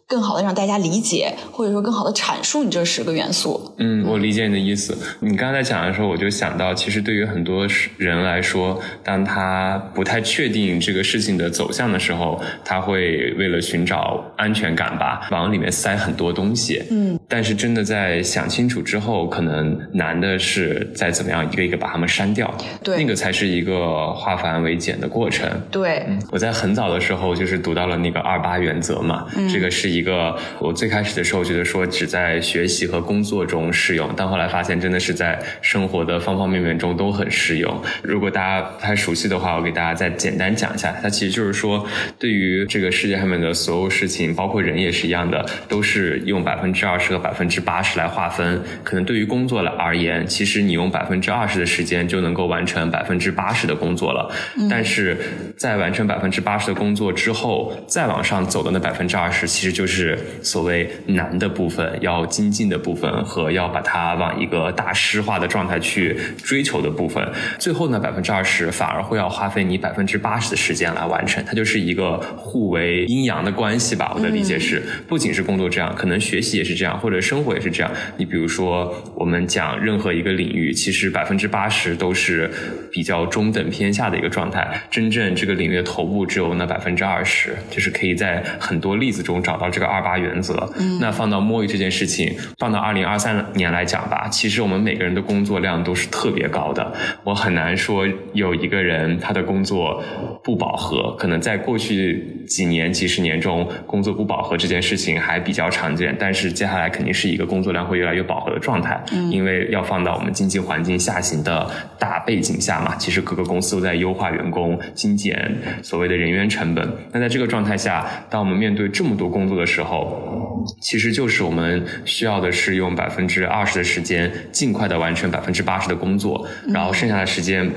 [SPEAKER 2] 更好的让大家理解，或者说更好的阐述你这十个元素。
[SPEAKER 3] 嗯，我理解你的意思。你刚才在讲的时候，我就想到，其实对于很多人来说，当他不太确定这个事情的走向的时候，他会为了寻找安全感吧，往里面塞很多东西。
[SPEAKER 2] 嗯，
[SPEAKER 3] 但是。真的在想清楚之后，可能难的是再怎么样一个一个把它们删掉，
[SPEAKER 2] 对，
[SPEAKER 3] 那个才是一个化繁为简的过程。
[SPEAKER 2] 对，
[SPEAKER 3] 我在很早的时候就是读到了那个二八原则嘛，这个是一个我最开始的时候觉得说只在学习和工作中适用，但后来发现真的是在生活的方方面面中都很适用。如果大家不太熟悉的话，我给大家再简单讲一下，它其实就是说，对于这个世界上面的所有事情，包括人也是一样的，都是用百分之二十和百分。百分之八十来划分，可能对于工作来而言，其实你用百分之二十的时间就能够完成百分之八十的工作了。但是在完成百分之八十的工作之后，再往上走的那百分之二十，其实就是所谓难的部分、要精进的部分和要把它往一个大师化的状态去追求的部分。最后呢，百分之二十反而会要花费你百分之八十的时间来完成，它就是一个互为阴阳的关系吧。我的理解是，不仅是工作这样，可能学习也是这样，或者是。生活也是这样，你比如说，我们讲任何一个领域，其实百分之八十都是比较中等偏下的一个状态，真正这个领域的头部只有那百分之二十，就是可以在很多例子中找到这个二八原则。那放到摸鱼这件事情，放到二零二三年来讲吧，其实我们每个人的工作量都是特别高的，我很难说有一个人他的工作不饱和，可能在过去几年、几十年中，工作不饱和这件事情还比较常见，但是接下来肯定是。是一个工作量会越来越饱和的状态，因为要放到我们经济环境下行的大背景下嘛，其实各个公司都在优化员工、精简所谓的人员成本。那在这个状态下，当我们面对这么多工作的时候，其实就是我们需要的是用百分之二十的时间，尽快的完成百分之八十的工作，然后剩下的时间，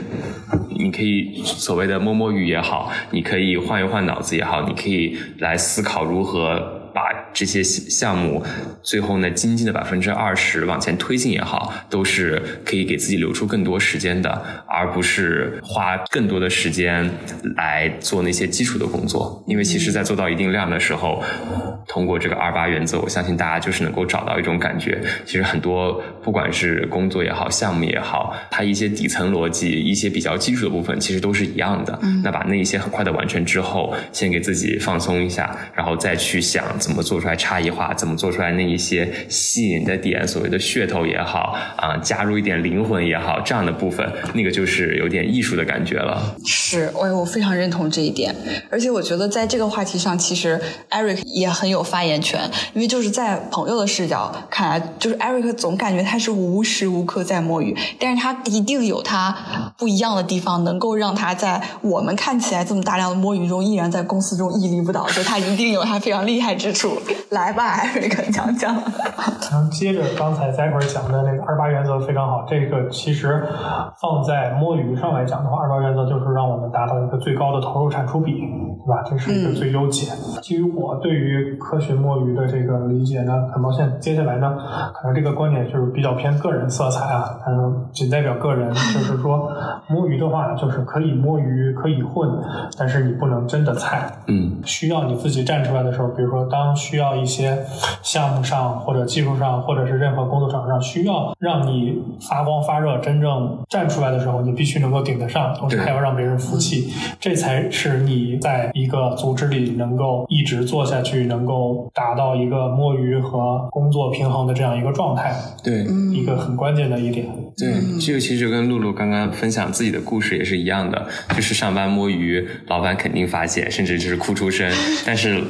[SPEAKER 3] 你可以所谓的摸摸鱼也好，你可以换一换脑子也好，你可以来思考如何。把这些项目最后呢精进的百分之二十往前推进也好，都是可以给自己留出更多时间的，而不是花更多的时间来做那些基础的工作。因为其实，在做到一定量的时候，通过这个二八原则，我相信大家就是能够找到一种感觉。其实很多不管是工作也好，项目也好，它一些底层逻辑、一些比较基础的部分，其实都是一样的。那把那一些很快的完成之后，先给自己放松一下，然后再去想。怎么做出来差异化？怎么做出来那一些吸引的点？所谓的噱头也好啊，加入一点灵魂也好，这样的部分，那个就是有点艺术的感觉了。
[SPEAKER 2] 是，我我非常认同这一点。而且我觉得在这个话题上，其实 Eric 也很有发言权，因为就是在朋友的视角看来，就是 Eric 总感觉他是无时无刻在摸鱼，但是他一定有他不一样的地方，能够让他在我们看起来这么大量的摸鱼中，依然在公司中屹立不倒。就他一定有他非常厉害之。来吧，艾瑞克讲讲。
[SPEAKER 4] 然后接着刚才在会儿讲的那个二八原则非常好。这个其实放在摸鱼上来讲的话，二八原则就是让我们达到一个最高的投入产出比，对吧？这是一个最优解。基于我对于科学摸鱼的这个理解呢，很抱歉，接下来呢，可能这个观点就是比较偏个人色彩啊，嗯，仅代表个人。就是说，摸鱼的话，就是可以摸鱼，可以混，但是你不能真的菜。
[SPEAKER 3] 嗯，
[SPEAKER 4] 需要你自己站出来的时候，比如说当。需要一些项目上或者技术上，或者是任何工作场上需要让你发光发热、真正站出来的时候，你必须能够顶得上，同时还要让别人服气，这才是你在一个组织里能够一直做下去，能够达到一个摸鱼和工作平衡的这样一个状态，
[SPEAKER 3] 对，
[SPEAKER 4] 一个很关键的一点。
[SPEAKER 3] 对，这个其实跟露露刚刚分享自己的故事也是一样的，就是上班摸鱼，老板肯定发现，甚至就是哭出声。[LAUGHS] 但是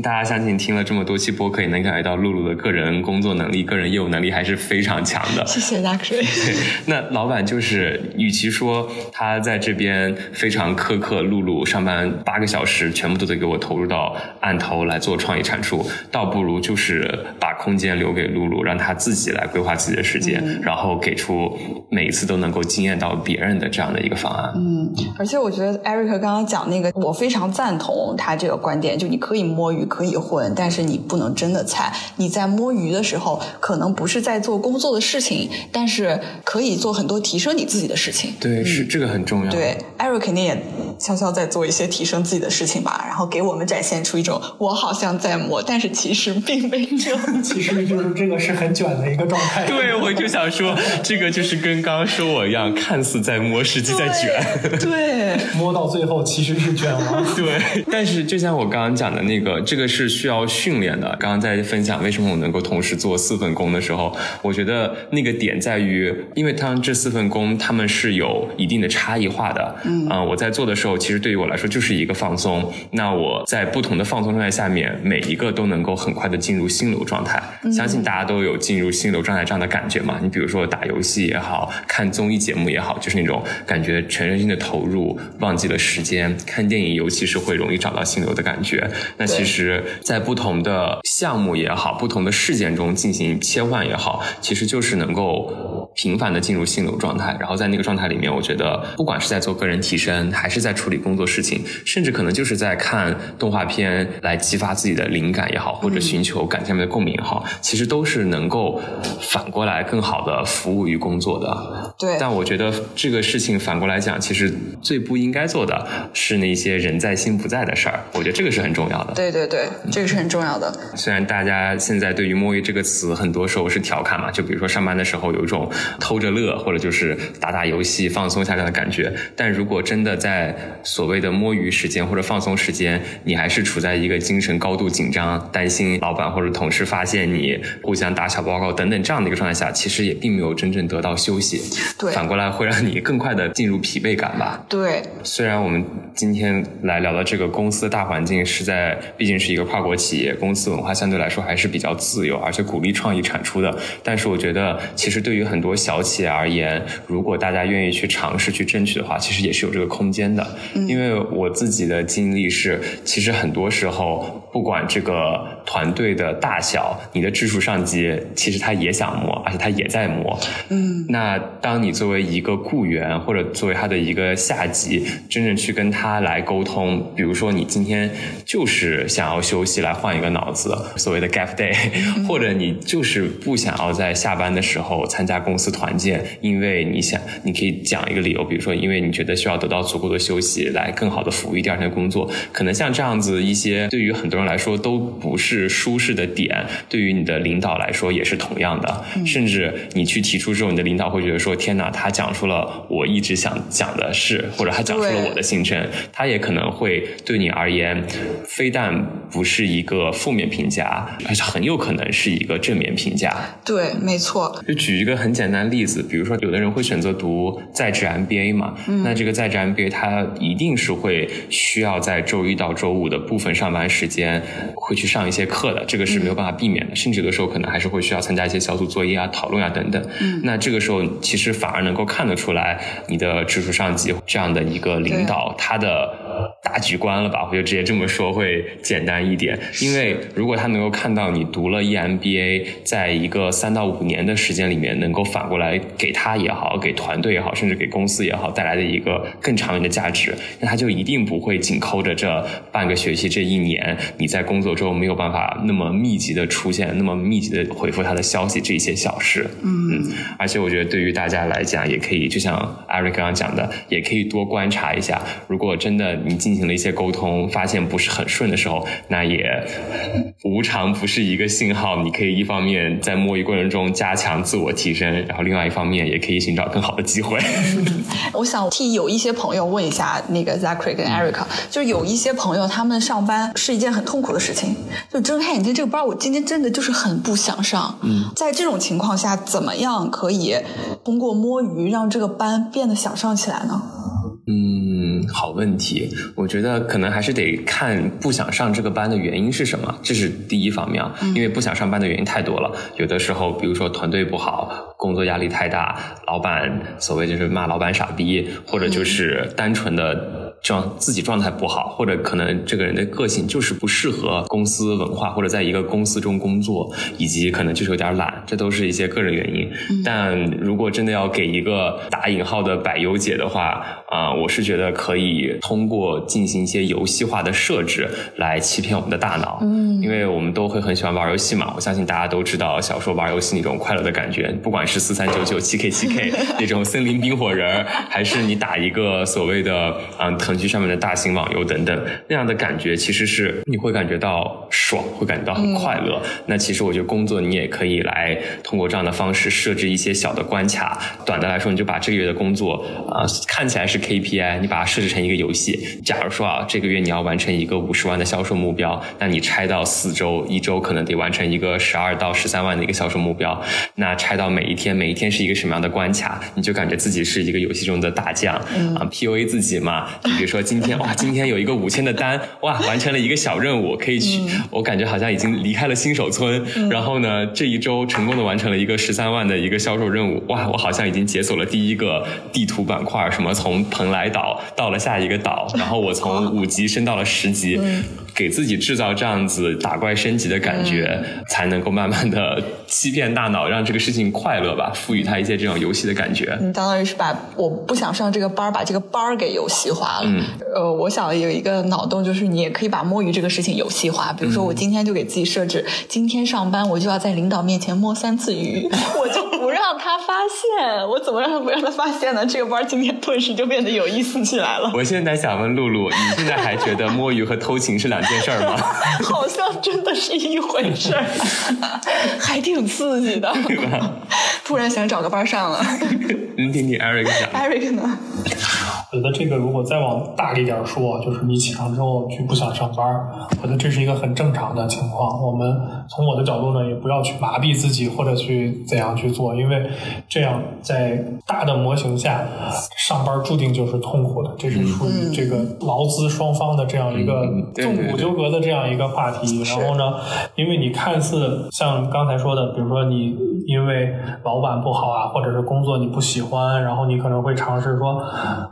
[SPEAKER 3] 大家相信听了这么多期播客，也能感觉到露露的个人工作能力、个人业务能力还是非常强的。
[SPEAKER 2] 谢谢大水。[LAUGHS]
[SPEAKER 3] 那老板就是，与其说他在这边非常苛刻，露露上班八个小时全部都得给我投入到案头来做创意产出，倒不如就是把空间留给露露，让她自己来规划自己的时间，然后给出每一次都能够惊艳到别人的这样的一个方案。
[SPEAKER 2] 嗯，而且我觉得 Eric 刚刚讲那个，我非常赞同他这个观点，就你可以摸鱼，可以混，但是你不能真的菜。你在摸鱼的时候，可能不是在做工作的事情，但是可以做很多提升你自己的事情。
[SPEAKER 3] 对，是这个很重要。
[SPEAKER 2] 对，Eric 肯定也悄悄在做一些提升自己的事情吧，然后给我们展现出一种我好像在摸，但是其实并没有。[LAUGHS]
[SPEAKER 4] 其实就是这个是很卷的一个状态。
[SPEAKER 3] 对，我就想说，[LAUGHS] 这个就是跟刚刚说我一样，看似在摸，实际在卷。
[SPEAKER 2] 对，[LAUGHS]
[SPEAKER 4] 摸到最后其实是卷了。
[SPEAKER 3] 对，但是就像我刚刚讲的那个，这个是需要训练的。刚刚在分享为什么我能够同时做四份工的时候，我觉得那个点在于，因为当这四份工他们是有一定的差异化的。嗯，啊，我在做的时候，其实对于我来说就是一个放松。那我在不同的放松状态下面，每一个都能够很快的进入心流状态。相信大家都有进入心流状态这样的感觉嘛？你比如说打游戏也好看综艺节目也好，就是那种感觉全身心的投入，忘记了时间。看电影尤其是会容易找到心流的感觉。那其实，在不同的项目也好，不同的事件中进行切换也好，其实就是能够频繁的进入心流状态。然后在那个状态里面，我觉得不管是在做个人提升，还是在处理工作事情，甚至可能就是在看动画片来激发自己的灵感也好，或者寻求感情的共鸣也好，其实都是能够反过来更好的服务于工作的。
[SPEAKER 2] 对。
[SPEAKER 3] 但我觉得这个事情反过来讲，其实最不应该做的是那些人在心不在的事儿。我觉得这个是很重要的。
[SPEAKER 2] 对对对，这个是很重要的。[LAUGHS]
[SPEAKER 3] 虽然大家现在对于“摸鱼”这个词，很多时候是调侃嘛，就比如说上班的时候有一种偷着乐，或者就是打打游戏放松一下这样的感觉。但如果真的在所谓的摸鱼时间或者放松时间，你还是处在一个精神高度紧张、担心老板或者同事发现你互相打小报告等等这样的一个状态下，其实也并没有真正得到休息。
[SPEAKER 2] 对，
[SPEAKER 3] 反过来会让你更快的进入疲惫感吧。
[SPEAKER 2] 对，
[SPEAKER 3] 虽然我们今天来聊的这个公司大环境是在，毕竟是一个跨国企业，公司文化相对来说还是比较自由，而且鼓励创意产出的。但是我觉得，其实对于很多小企业而言，如果大家愿意去尝试去争取的话，其实也是有这个空间的。嗯因为我自己的经历是，其实很多时候，不管这个团队的大小，你的直属上级其实他也想磨，而且他也在磨。
[SPEAKER 2] 嗯，
[SPEAKER 3] 那当你作为一个雇员或者作为他的一个下级，真正去跟他来沟通，比如说你今天就是想要休息来换一个脑子，所谓的 gap day，[LAUGHS] 或者你就是不想要在下班的时候参加公司团建，因为你想，你可以讲一个理由，比如说因为你觉得需要得到足够的休息来更好的服务于第二天的工作，可能像这样子一些对于很多人来说都不是舒适的点，对于你的领导来说也是同样的，甚至你去提出之后，你的领导会觉得说天哪，他讲出了我一直想讲的事，或者他讲出了我的心声，他也可能会对你而言，非但不是一个负面评价，而且很有可能是一个正面评价。
[SPEAKER 2] 对，没错。
[SPEAKER 3] 就举一个很简单的例子，比如说有的人会选择读在职 MBA 嘛，那这个在职 MBA 它一定是会需要在周一到周五的部分上班时间会去上一些课的，这个是没有办法避免的，甚至有的时候可能还是会需要参加一些小组作业啊、讨论啊等等。
[SPEAKER 2] 嗯，
[SPEAKER 3] 那这个时候其实反而能够看得出来你的直属上级这样的一个领导他的。大局观了吧？我就直接这么说会简单一点。因为如果他能够看到你读了 EMBA，在一个三到五年的时间里面，能够反过来给他也好，给团队也好，甚至给公司也好带来的一个更长远的价值，那他就一定不会紧扣着这半个学期、这一年你在工作中没有办法那么密集的出现、那么密集的回复他的消息这些小事。
[SPEAKER 2] 嗯，
[SPEAKER 3] 而且我觉得对于大家来讲，也可以就像艾瑞刚刚讲的，也可以多观察一下，如果真的。你进行了一些沟通，发现不是很顺的时候，那也无常不是一个信号。你可以一方面在摸鱼过程中加强自我提升，然后另外一方面也可以寻找更好的机会。[LAUGHS]
[SPEAKER 2] 我想替有一些朋友问一下，那个 Zachary 跟 Erica，就是有一些朋友他们上班是一件很痛苦的事情，就睁开眼睛这个班，我今天真的就是很不想上。嗯，在这种情况下，怎么样可以通过摸鱼让这个班变得想上起来呢？
[SPEAKER 3] 嗯，好问题。我觉得可能还是得看不想上这个班的原因是什么，这是第一方面。因为不想上班的原因太多了，有的时候，比如说团队不好，工作压力太大，老板所谓就是骂老板傻逼，或者就是单纯的。状自己状态不好，或者可能这个人的个性就是不适合公司文化，或者在一个公司中工作，以及可能就是有点懒，这都是一些个人原因。但如果真的要给一个打引号的百优解的话，啊，我是觉得可以通过进行一些游戏化的设置来欺骗我们的大脑。嗯，因为我们都会很喜欢玩游戏嘛，我相信大家都知道小时候玩游戏那种快乐的感觉，不管是四三九九、七 K 七 K [LAUGHS] 那种森林冰火人，还是你打一个所谓的嗯。腾讯上面的大型网游等等，那样的感觉其实是你会感觉到爽，会感觉到很快乐。那其实我觉得工作你也可以来通过这样的方式设置一些小的关卡，短的来说你就把这个月的工作啊看起来是 KPI，你把它设置成一个游戏。假如说啊这个月你要完成一个五十万的销售目标，那你拆到四周，一周可能得完成一个十二到十三万的一个销售目标。那拆到每一天，每一天是一个什么样的关卡，你就感觉自己是一个游戏中的大将啊，PUA 自己嘛。比如说今天哇，今天有一个五千的单哇，完成了一个小任务，可以去。我感觉好像已经离开了新手村。然后呢，这一周成功的完成了一个十三万的一个销售任务哇，我好像已经解锁了第一个地图板块，什么从蓬莱岛到了下一个岛，然后我从五级升到了十级。给自己制造这样子打怪升级的感觉，才能够慢慢的欺骗大脑，让这个事情快乐吧，赋予它一些这种游戏的感觉。
[SPEAKER 2] 你相当于是把我不想上这个班儿，把这个班儿给游戏化了。嗯。呃，我想有一个脑洞，就是你也可以把摸鱼这个事情游戏化。比如说，我今天就给自己设置，今天上班我就要在领导面前摸三次鱼，[LAUGHS] 我就不让他发现。我怎么让他不让他发现呢？这个班儿今天顿时就变得有意思起来了。
[SPEAKER 3] 我现在想问露露，你现在还觉得摸鱼和偷情是两？件事儿吗？[LAUGHS]
[SPEAKER 2] 好像真的是一回事儿，[LAUGHS] 还挺刺激的。突然想找个班上了。[LAUGHS]
[SPEAKER 3] 您听听 Eric 讲。
[SPEAKER 2] Eric 呢？
[SPEAKER 4] 我觉得这个如果再往大一点说，就是你起床之后去不想上班，我觉得这是一个很正常的情况。我们从我的角度呢，也不要去麻痹自己或者去怎样去做，因为这样在大的模型下上班注定就是痛苦的。这是属于这个劳资双方的这样一个纵骨纠葛的这样一个话题。然后呢，因为你看似像刚才说的，比如说你因为老板不好啊，或者是工作你不喜欢，然后你可能会尝试说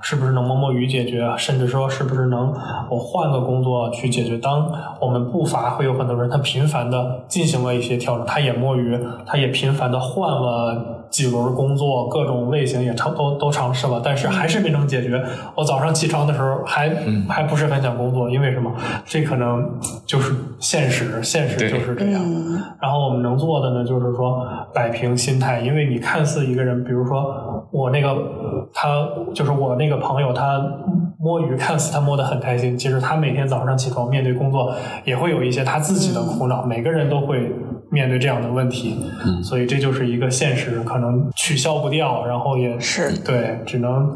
[SPEAKER 4] 是不是。能摸摸鱼解决，甚至说是不是能我换个工作去解决？当我们不乏会有很多人，他频繁的进行了一些调整，他也摸鱼，他也频繁的换了几轮工作，各种类型也尝都都尝试了，但是还是没能解决。我早上起床的时候还还不是很想工作，因为什么？这可能就是现实，现实就是这样。然后我们能做的呢，就是说摆平心态，因为你看似一个人，比如说我那个他就是我那个朋友。他摸鱼，看似他摸得很开心，其实他每天早上起床面对工作，也会有一些他自己的苦恼。每个人都会面对这样的问题，所以这就是一个现实，可能取消不掉，然后也
[SPEAKER 2] 是。
[SPEAKER 4] 对，只能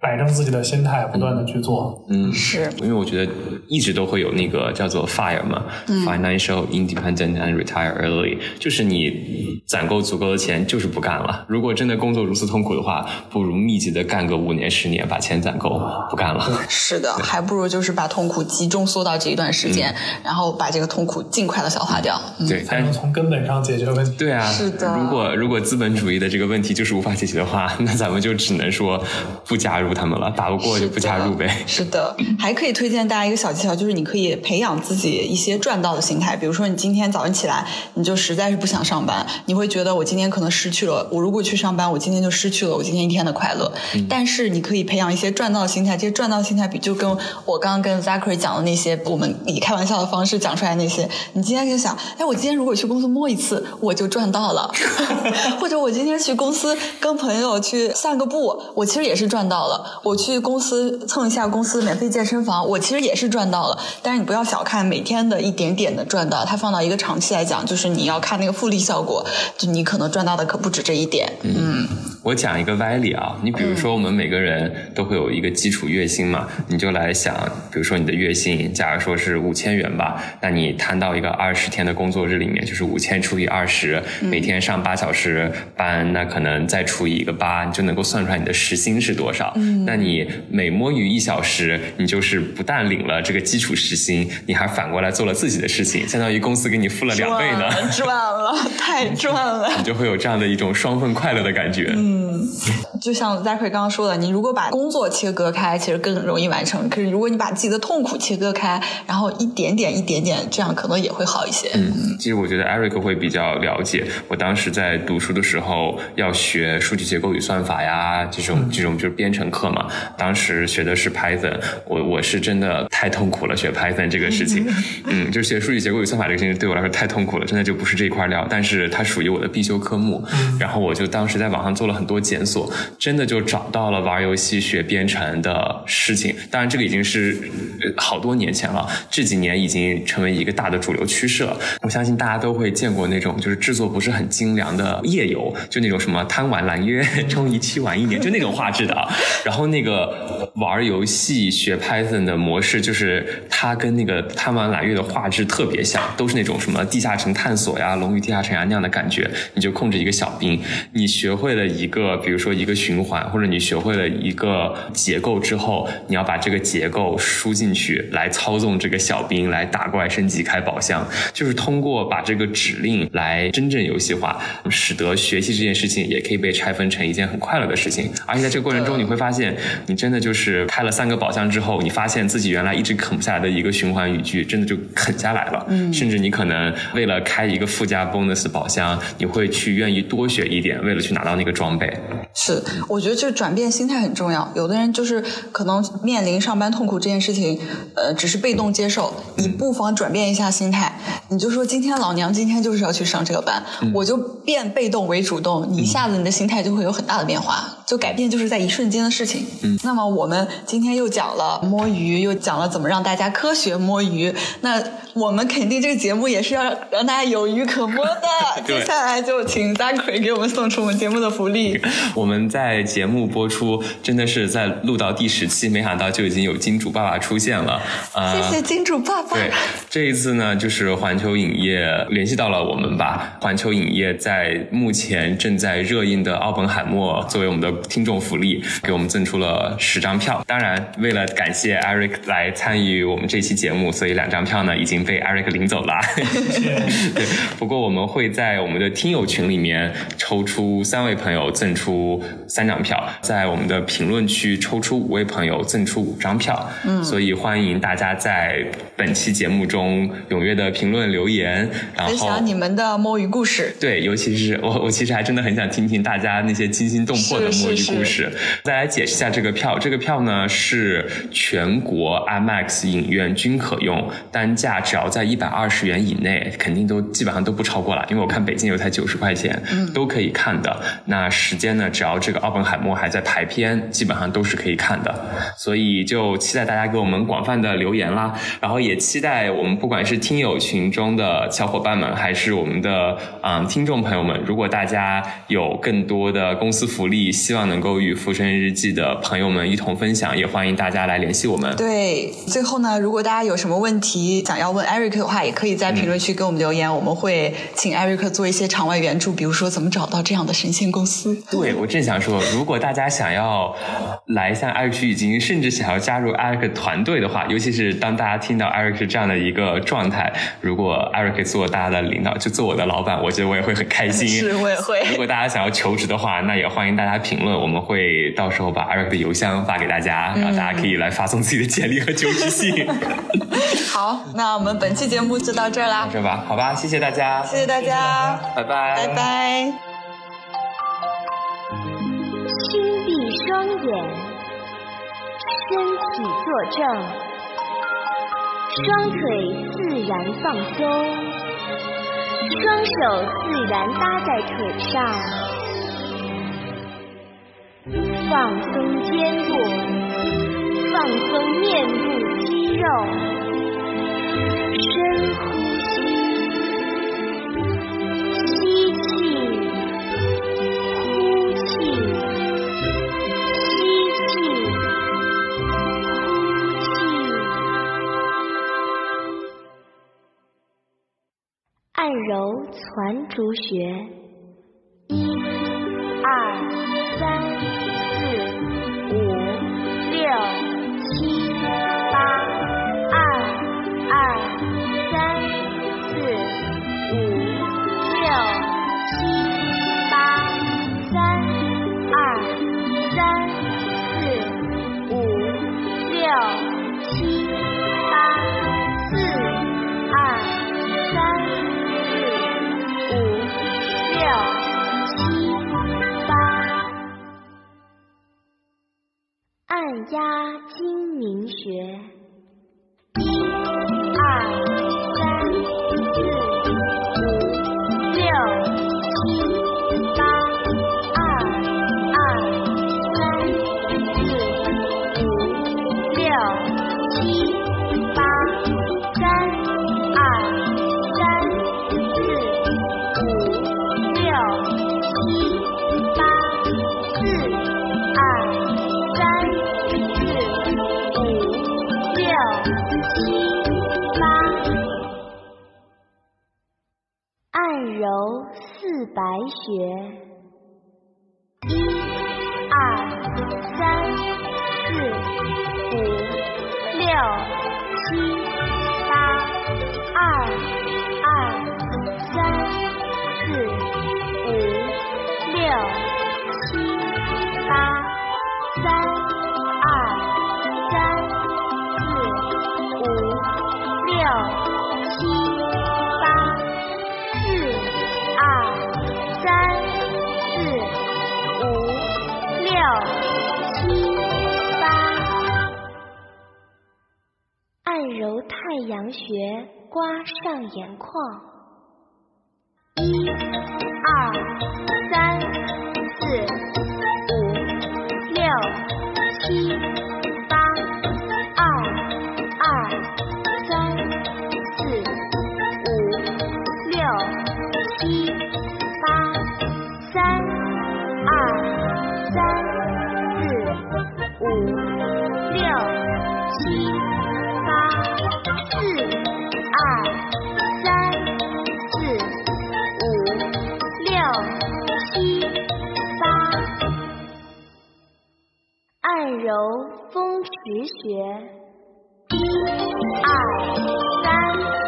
[SPEAKER 4] 摆正自己的心态，不断的去做。
[SPEAKER 3] 嗯，
[SPEAKER 2] 是。
[SPEAKER 3] 因为我觉得一直都会有那个叫做 FIRE 嘛，Financial Independent and Retire Early，就是你攒够足够的钱，就是不干了。如果真的工作如此痛苦的话，不如密集的干个五年十年，把钱。攒够不干了，
[SPEAKER 2] 是的，还不如就是把痛苦集中缩到这一段时间，然后把这个痛苦尽快的消化掉，
[SPEAKER 3] 对，
[SPEAKER 4] 才能从根本上解决问题。
[SPEAKER 3] 对啊，
[SPEAKER 2] 是的。
[SPEAKER 3] 如果如果资本主义的这个问题就是无法解决的话，[LAUGHS] 那咱们就只能说不加入他们了，打不过就不加入呗。
[SPEAKER 2] 是的，还可以推荐大家一个小技巧，就是你可以培养自己一些赚到的心态。比如说，你今天早上起来，你就实在是不想上班，你会觉得我今天可能失去了，我如果去上班，我今天就失去了我今天一天的快乐。但是你可以培养一些。赚到的心态，这些赚到心态比就跟我刚刚跟 Zachary 讲的那些，我们以开玩笑的方式讲出来那些，你今天就想，哎，我今天如果去工公司摸一次，我就赚到了；[LAUGHS] 或者我今天去公司跟朋友去散个步，我其实也是赚到了。我去公司蹭一下公司免费健身房，我其实也是赚到了。但是你不要小看每天的一点点的赚到，它放到一个长期来讲，就是你要看那个复利效果，就你可能赚到的可不止这一点。嗯，
[SPEAKER 3] 我讲一个歪理啊，你比如说我们每个人都会有一个基础月薪嘛，你就来想，比如说你的月薪，假如说是五千元吧，那你摊到一个二十天的工作日里面，就是五千除以二十，每天上八小时班，那可能再除以一个八，你就能够算出来你的时薪是多少。嗯，那你每摸鱼一小时，你就是不但领了这个基础时薪，你还反过来做了自己的事情，相当于公司给你付了两倍呢。
[SPEAKER 2] 赚了，太赚了！[LAUGHS]
[SPEAKER 3] 你就会有这样的一种双份快乐的感觉。
[SPEAKER 2] 嗯，就像 Zachary 刚刚说的，你如果把工作切割开，其实更容易完成。可是如果你把自己的痛苦切割开，然后一点点、一点点，这样可能也会好一些。
[SPEAKER 3] 嗯，其实我觉得 Eric 会比较了解。我当时在读书的时候要学数据结构与算法呀，这种这种就是编程课嘛。当时学的是 Python，我我是真的太痛苦了，学 Python 这个事情。嗯，就是学数据结构与算法这个事情对我来说太痛苦了，真的就不是这一块料。但是它属于我的必修科目。然后我就当时在网上做了很多检索，真的就找到了玩游戏学编程的事情。当然，这个已经是好多年前了，这几年已经成为一个大的主流趋势了。我相信大家都会见过那种就是制作不是很精良的页游，就那种什么贪玩蓝月充一期玩一年，就那种画质的。然后那个玩游戏学 Python 的模式，就是它跟那个贪玩蓝月的画质特别像，都是那种什么地下城探索呀、龙与地下城呀那样的感觉。你就控制一个小兵，你学会了一个，比如说一个循环，或者你学会了一个结构之后，你要把这个结构输进去，来操纵这个小兵来打怪、升级、开宝箱，就是通过把这个指令来真正游戏化，使得学习这件事情也可以被拆分成一件很快乐的事情。而且在这个过程中，你会发现，你真的就是开了三个宝箱之后，你发现自己原来一直啃不下来的一个循环语句，真的就啃下来了。嗯，甚至你可能为了开一个附加 bonus 宝箱，你会去愿意多学一点，为了去拿到那个装备。
[SPEAKER 2] 是，我觉得就转变心态很重要。有的人就是可能面临上班痛苦这件事情，呃，只是被动接受。你不妨转变一下心态，你就说今天老娘今天就是要去上这个班，我就变被动为主动，你一下子你的心态就会有很大的变化。就改变就是在一瞬间的事情。嗯，那么我们今天又讲了摸鱼，又讲了怎么让大家科学摸鱼。那我们肯定这个节目也是要让大家有鱼可摸的。[LAUGHS] 接下来就请 Zachary 给我们送出我们节目的福利。[LAUGHS]
[SPEAKER 3] 我们在节目播出真的是在录到第十期，没想到就已经有金主爸爸出现了。
[SPEAKER 2] 谢谢金主爸爸。
[SPEAKER 3] 对，[LAUGHS] 这一次呢，就是环球影业联系到了我们吧。环球影业在目前正在热映的《奥本海默》作为我们的听众福利，给我们赠出了十张票。当然，为了感谢 Eric 来参与我们这期节目，所以两张票呢已经被 Eric 领走了。[LAUGHS] 对，不过我们会在我们的听友群里面抽出三位朋友赠出三张票，在我们的评论区抽出五位朋友赠出五张票。嗯，所以欢迎大家在本期节目中踊跃的评论留言，然后
[SPEAKER 2] 分享你们的摸鱼故事。
[SPEAKER 3] 对，尤其是我，我其实还真的很想听听大家那些惊心动魄的摸鱼故事。再来解释一下这个票，这个票呢是全国 IMAX 影院均可用，单价只要在一百二十元以内，肯定都基本上都不超过了。因为我看北京有才九十块钱，嗯，都可以看的。那时间呢，只要这个奥本海默还在排片，基本上都是可以看的。所以就期待大家给我们广泛的留言啦，然后也期待我们不管是听友群中的小伙伴们，还是我们的嗯听众朋友们，如果大家有更多的公司福利，希望能够与《浮生日记》的朋友们一同分享，也欢迎大家来联系我们。
[SPEAKER 2] 对，最后呢，如果大家有什么问题想要问 Eric 的话，也可以在评论区给我们留言，我们会请 Eric 做一些场外援助，比如说怎么找到这样的神仙公司。
[SPEAKER 3] 对，我正想说，如果大家想要来像 Eric 已经，甚至想要加入 Eric 团队的话，尤其是当大家听到 Eric 是这样的一个状态，如果 Eric 做大家的领导，就做我的老板，我觉得我也会很开心。
[SPEAKER 2] 是，我也会。
[SPEAKER 3] 如果大家想要求职的话，那也欢迎大家评评论我们会到时候把阿瑞的邮箱发给大家，然后大家可以来发送自己的简历和求职信。[LAUGHS]
[SPEAKER 2] 好，那我们本期节目就到这儿啦，
[SPEAKER 3] 是吧？好吧，谢谢大家，
[SPEAKER 2] 谢谢大家，
[SPEAKER 3] 拜拜，
[SPEAKER 2] 拜拜。
[SPEAKER 5] 轻闭双眼，身体坐正，双腿自然放松，双手自然搭在腿上。放松肩部放松面部肌肉深呼吸吸气呼气吸气呼气按揉攒竹穴一二三家清明学。刮上眼眶。一二由风池穴，一、二、三。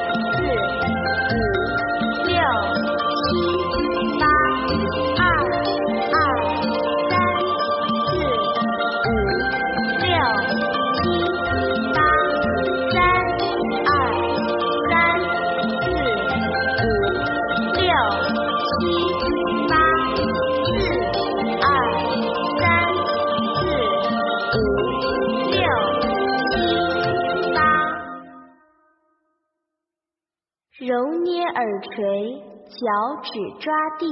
[SPEAKER 5] 腿，脚趾抓地。